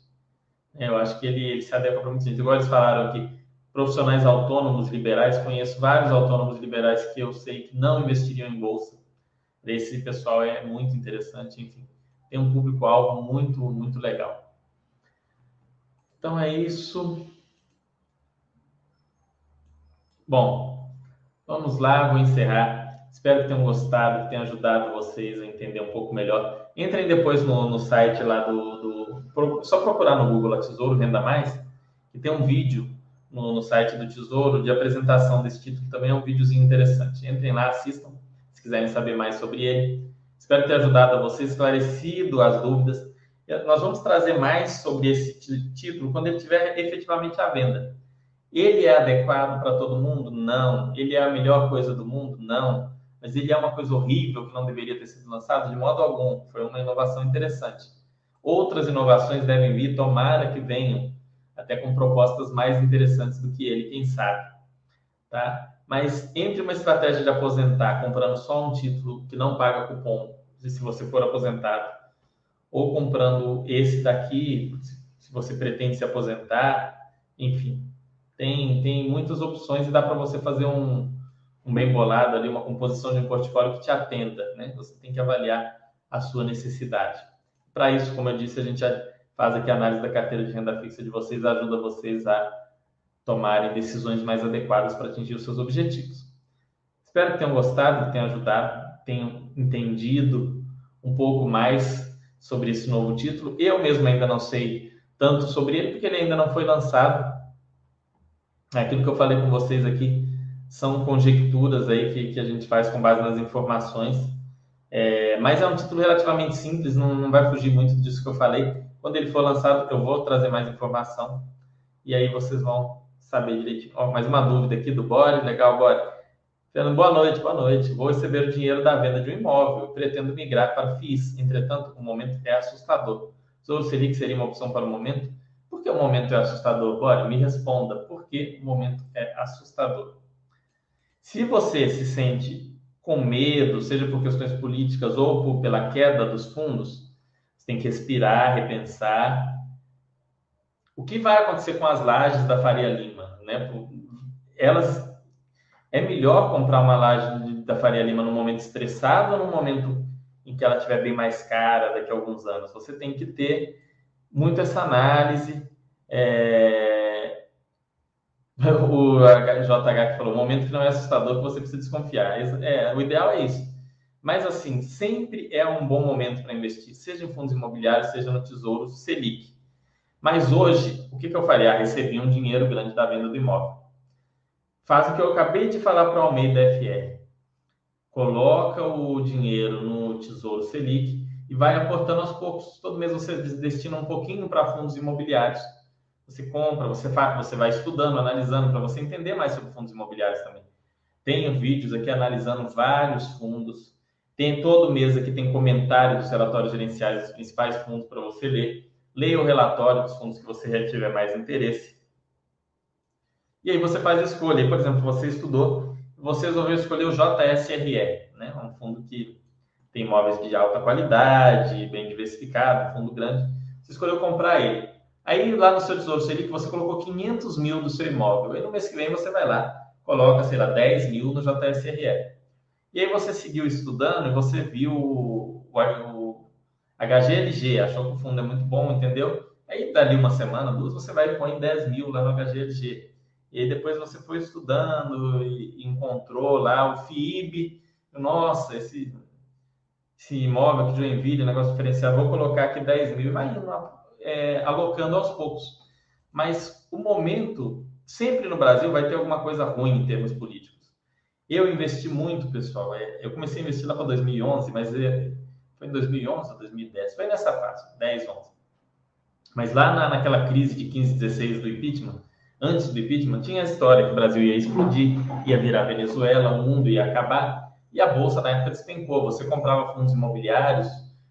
Eu acho que ele, ele se adequa para muita gente. Igual eles falaram aqui, profissionais autônomos liberais, conheço vários autônomos liberais que eu sei que não investiriam em bolsa. Esse pessoal é muito interessante, enfim, tem um público-alvo muito, muito legal. Então é isso. Bom, vamos lá, vou encerrar. Espero que tenham gostado, que tenha ajudado vocês a entender um pouco melhor. Entrem depois no, no site lá do, do, Só procurar no Google lá, Tesouro Renda Mais, que tem um vídeo no, no, site do Tesouro de apresentação desse título, que também é um videozinho interessante. Entrem lá, assistam, se quiserem saber mais sobre ele. Espero ter ajudado a vocês, esclarecido as dúvidas. Nós vamos trazer mais sobre esse título quando ele estiver efetivamente à venda. Ele é adequado para todo mundo? Não. Ele é a melhor coisa do mundo? Não. Mas ele é uma coisa horrível que não deveria ter sido lançado? De modo algum. Foi uma inovação interessante. Outras inovações devem vir, tomara que venham, até com propostas mais interessantes do que ele, quem sabe. Tá? Mas entre uma estratégia de aposentar comprando só um título que não paga cupom, se você for aposentado, ou comprando esse daqui, se você pretende se aposentar, enfim, tem, tem muitas opções e dá para você fazer um, um bem bolado ali, uma composição de um portfólio que te atenda, né? Você tem que avaliar a sua necessidade. Para isso, como eu disse, a gente faz aqui a análise da carteira de renda fixa de vocês, ajuda vocês a tomarem decisões mais adequadas para atingir os seus objetivos. Espero que tenham gostado, tenham ajudado, tenham entendido um pouco mais sobre esse novo título. Eu mesmo ainda não sei tanto sobre ele, porque ele ainda não foi lançado, Aquilo que eu falei com vocês aqui são conjecturas aí que, que a gente faz com base nas informações. É, mas é um título relativamente simples, não, não vai fugir muito disso que eu falei. Quando ele for lançado, eu vou trazer mais informação e aí vocês vão saber direitinho. Ó, mais uma dúvida aqui do Bore, legal, Bore. Fernando, boa noite, boa noite. Vou receber o dinheiro da venda de um imóvel. Pretendo migrar para FIIs. Entretanto, o momento é assustador. Tesouro Selic seria uma opção para o momento? Por que o momento é assustador? Bora, me responda. Por que o momento é assustador? Se você se sente com medo, seja por questões políticas ou por, pela queda dos fundos, você tem que respirar, repensar. O que vai acontecer com as lajes da Faria Lima? Né? Elas é melhor comprar uma laje da Faria Lima no momento estressado ou no momento em que ela estiver bem mais cara daqui a alguns anos? Você tem que ter muito essa análise. É... O JH que falou, momento que não é assustador, que você precisa desconfiar. É, o ideal é isso. Mas, assim, sempre é um bom momento para investir, seja em fundos imobiliários, seja no Tesouro Selic. Mas hoje, o que, que eu faria? Ah, recebi um dinheiro grande da venda do imóvel. Faz o que eu acabei de falar para o Almeida FR. Coloca o dinheiro no Tesouro Selic e vai aportando aos poucos. Todo mês você destina um pouquinho para fundos imobiliários. Você compra, você, faz, você vai estudando, analisando, para você entender mais sobre fundos imobiliários também. Tenho vídeos aqui analisando vários fundos. Tem todo mês aqui tem comentário dos relatórios gerenciais dos principais fundos para você ler. Leia o relatório dos fundos que você tiver mais interesse. E aí você faz a escolha. Por exemplo, você estudou, você resolveu escolher o JSRE, né? um fundo que tem imóveis de alta qualidade, bem diversificado, fundo grande. Você escolheu comprar ele. Aí lá no seu Tesouro Selic você colocou 500 mil do seu imóvel. Aí no mês que vem você vai lá, coloca, sei lá, 10 mil no JSRE. E aí você seguiu estudando e você viu o, o HGLG, achou que o fundo é muito bom, entendeu? Aí dali uma semana, duas, você vai e põe 10 mil lá no HGLG. E aí depois você foi estudando e encontrou lá o FIIB. Nossa, esse esse imóvel aqui de Joinville, negócio diferenciado, vou colocar aqui 10 mil e vai indo, é, alocando aos poucos. Mas o momento, sempre no Brasil, vai ter alguma coisa ruim em termos políticos. Eu investi muito, pessoal. É, eu comecei a investir lá para 2011, mas é, foi em 2011 ou 2010, foi nessa fase, 10, 11. Mas lá na, naquela crise de 15, 16 do impeachment, antes do impeachment, tinha a história que o Brasil ia explodir, ia virar Venezuela, o mundo ia acabar, e a bolsa na época despencou. Você comprava fundos imobiliários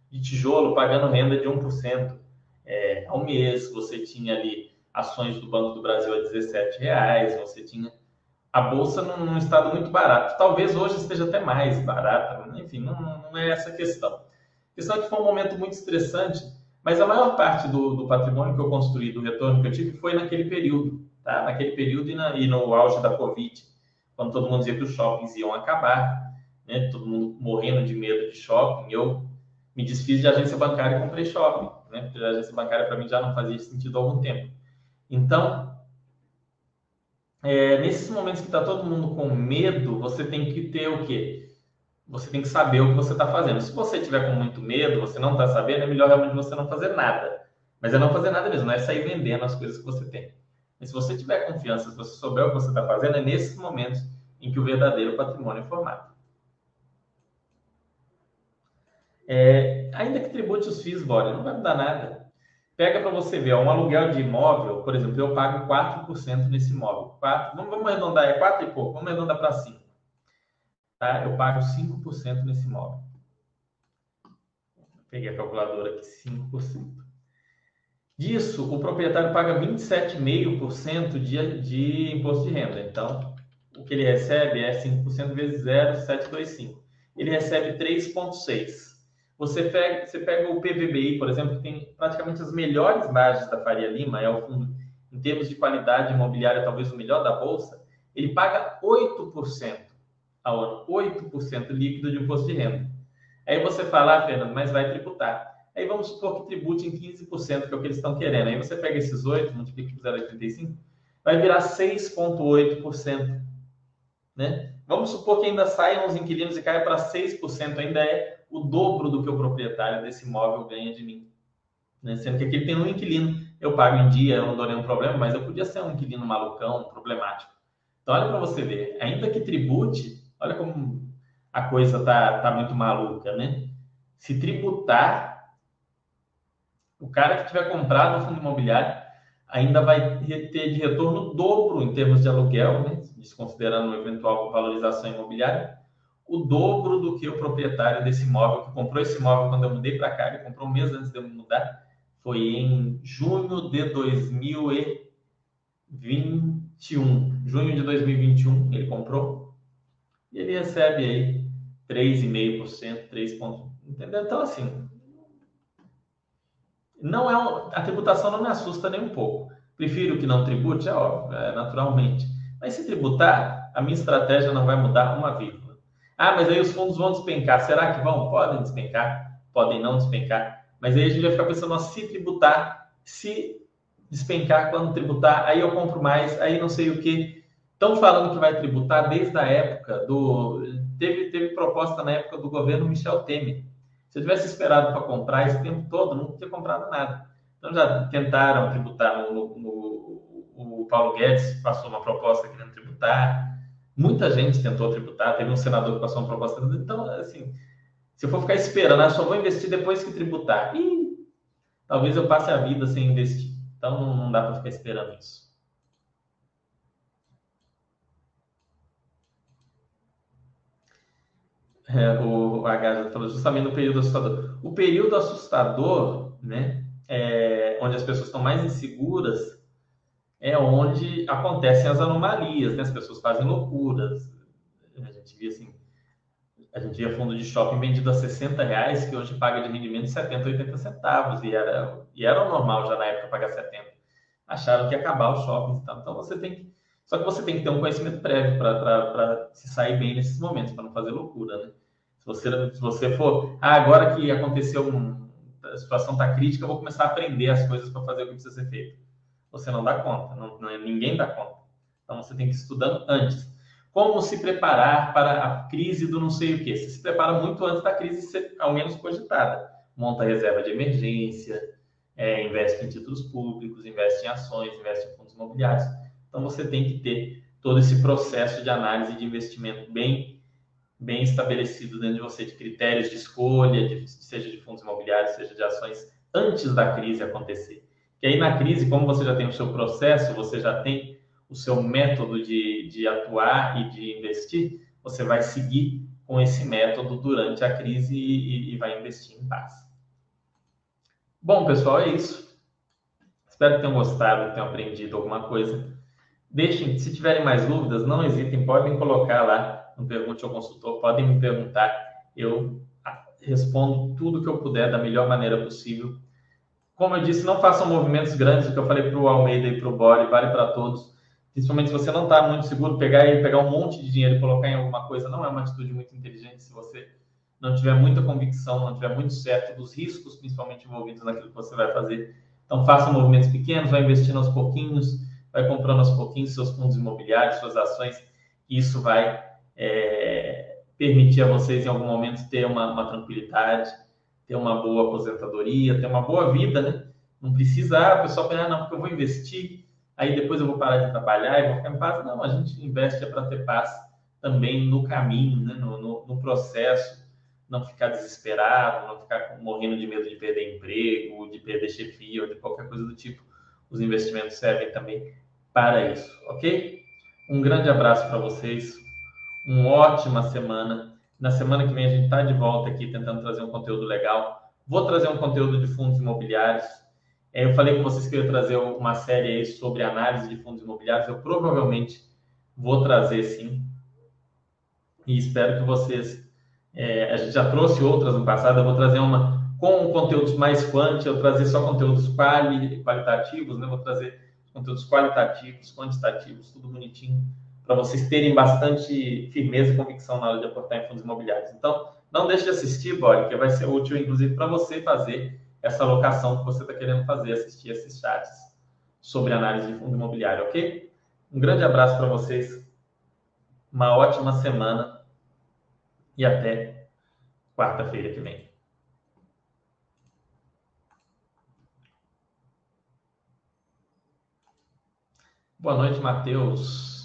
de tijolo pagando renda de 1% é, ao mês, você tinha ali ações do Banco do Brasil a 17 reais, você tinha a bolsa num, num, estado muito barato. Talvez hoje esteja até mais barata, enfim, não, não, é essa a questão. A questão é que foi um momento muito estressante, mas a maior parte do, do patrimônio que eu construí, do retorno que eu tive, foi naquele período, tá? Naquele período e, na, e no auge da Covid, quando todo mundo dizia que os shoppings iam acabar, né? Todo mundo morrendo de medo de shopping. Eu me desfiz de agência bancária e comprei shopping, né? Porque a agência bancária para mim já não fazia sentido há algum tempo. Então, é, nesses momentos que está todo mundo com medo, você tem que ter o quê? Você tem que saber o que você está fazendo. Se você tiver com muito medo, você não está sabendo, é melhor realmente você não fazer nada. Mas é não fazer nada mesmo, não é sair vendendo as coisas que você tem. Mas se você tiver confiança, se você souber o que você está fazendo, é nesses momentos em que o verdadeiro patrimônio é formado. É, ainda que tribute os FIIs, Bora, não vai mudar nada. Pega para você ver, um aluguel de imóvel, por exemplo, eu pago 4% nesse imóvel. 4, vamos, vamos arredondar, é 4 e pouco, vamos arredondar para 5. Tá? Eu pago 5% nesse imóvel. Peguei a calculadora aqui, 5%. Disso, o proprietário paga 27,5% de, de imposto de renda. Então, o que ele recebe é 5% vezes 0,725. Ele recebe 3,6%. Você pega, você pega o PVBI, por exemplo, que tem praticamente as melhores margens da Faria Lima, é o fundo, em termos de qualidade imobiliária, talvez o melhor da Bolsa, ele paga 8% ao ano, 8% líquido de imposto de renda. Aí você fala, ah, Fernando, mas vai tributar. Aí vamos supor que tribute em 15%, que é o que eles estão querendo. Aí você pega esses 8, multiplica por 0,85, vai virar 6,8%. Né? Vamos supor que ainda saiam os inquilinos e caia para 6%, ainda é o dobro do que o proprietário desse imóvel ganha de mim. Né? Sendo que aqui tem um inquilino, eu pago em dia, eu não dou nenhum problema, mas eu podia ser um inquilino malucão, problemático. Então, olha para você ver, ainda que tribute, olha como a coisa tá, tá muito maluca, né? Se tributar, o cara que tiver comprado um fundo imobiliário ainda vai ter de retorno dobro em termos de aluguel, né? Desconsiderando uma eventual valorização imobiliária, o dobro do que o proprietário desse imóvel, que comprou esse imóvel quando eu mudei para cá, ele comprou um mês antes de eu mudar, foi em junho de 2021. Junho de 2021 ele comprou e ele recebe aí 3,5%, 3 pontos, entendeu? Então assim, não é um, a tributação não me assusta nem um pouco. Prefiro que não tribute, é óbvio, é, naturalmente. Mas se tributar, a minha estratégia não vai mudar uma vírgula. Ah, mas aí os fundos vão despencar. Será que vão? Podem despencar, podem não despencar. Mas aí a gente vai ficar pensando, se tributar, se despencar, quando tributar, aí eu compro mais, aí não sei o que. Estão falando que vai tributar desde a época do. Teve, teve proposta na época do governo Michel Temer. Se eu tivesse esperado para comprar esse tempo todo, não tinha comprado nada. Então já tentaram tributar no, no o Paulo Guedes passou uma proposta querendo tributar. Muita gente tentou tributar, teve um senador que passou uma proposta. Então, assim, se eu for ficar esperando, eu só vou investir depois que tributar. E talvez eu passe a vida sem investir. Então, não dá para ficar esperando isso. É, o H falou justamente no período assustador. O período assustador, né, é, onde as pessoas estão mais inseguras, é onde acontecem as anomalias, né? As pessoas fazem loucuras. A gente via assim, a gente via fundo de shopping vendido a 60 reais, que hoje paga de rendimento de 70, 80 centavos, e era, e era o normal já na época pagar 70. Acharam que ia acabar os shoppings e tal. Então você tem que. Só que você tem que ter um conhecimento prévio para se sair bem nesses momentos, para não fazer loucura, né? Se você, se você for, ah, agora que aconteceu um, a situação está crítica, eu vou começar a aprender as coisas para fazer o que precisa ser feito você não dá conta, não, não, ninguém dá conta. Então você tem que ir estudando antes. Como se preparar para a crise do não sei o que? Você se prepara muito antes da crise ser ao menos cogitada. Monta reserva de emergência, é, investe em títulos públicos, investe em ações, investe em fundos imobiliários. Então você tem que ter todo esse processo de análise de investimento bem bem estabelecido dentro de você de critérios de escolha, de, seja de fundos imobiliários, seja de ações, antes da crise acontecer. Que aí na crise, como você já tem o seu processo, você já tem o seu método de, de atuar e de investir, você vai seguir com esse método durante a crise e, e vai investir em paz. Bom, pessoal, é isso. Espero que tenham gostado, tenham aprendido alguma coisa. Deixem, se tiverem mais dúvidas, não hesitem, podem colocar lá no Pergunte ao Consultor, podem me perguntar. Eu respondo tudo que eu puder da melhor maneira possível. Como eu disse, não façam movimentos grandes, o que eu falei para o Almeida e para o Bori, vale para todos. Principalmente se você não está muito seguro, pegar e pegar um monte de dinheiro e colocar em alguma coisa não é uma atitude muito inteligente se você não tiver muita convicção, não tiver muito certo dos riscos, principalmente envolvidos naquilo que você vai fazer. Então, faça movimentos pequenos, vai investindo aos pouquinhos, vai comprando aos pouquinhos seus fundos imobiliários, suas ações, isso vai é, permitir a vocês, em algum momento, ter uma, uma, tranquilidade, ter uma boa aposentadoria, ter uma boa vida, né? Não precisa, ah, o pessoal pensa, ah, não, porque eu vou investir, aí depois eu vou parar de trabalhar e vou ficar em paz. Não, a gente investe é para ter paz também no caminho, né? no, no, no processo, não ficar desesperado, não ficar morrendo de medo de perder emprego, de perder chefia ou de qualquer coisa do tipo. Os investimentos servem também para isso, ok? Um grande abraço para vocês, uma ótima semana. Na semana que vem a gente está de volta aqui tentando trazer um conteúdo legal. Vou trazer um conteúdo de fundos imobiliários. É, eu falei com vocês que eu ia trazer uma série aí sobre análise de fundos imobiliários. Eu provavelmente vou trazer sim. E espero que vocês é, a gente já trouxe outras no passado, eu vou trazer uma com conteúdos mais quant, eu trazer só conteúdos quali, qualitativos, né? Vou trazer conteúdos qualitativos, quantitativos, tudo bonitinho, para vocês terem bastante firmeza e convicção na hora de aportar em fundos imobiliários. Então, não deixe de assistir, Bori, que vai ser útil, inclusive, para você fazer essa alocação que você está querendo fazer, assistir esses chats sobre análise de fundo imobiliário, ok? Um grande abraço para vocês, uma ótima semana e até quarta-feira que vem. Boa noite, Matheus.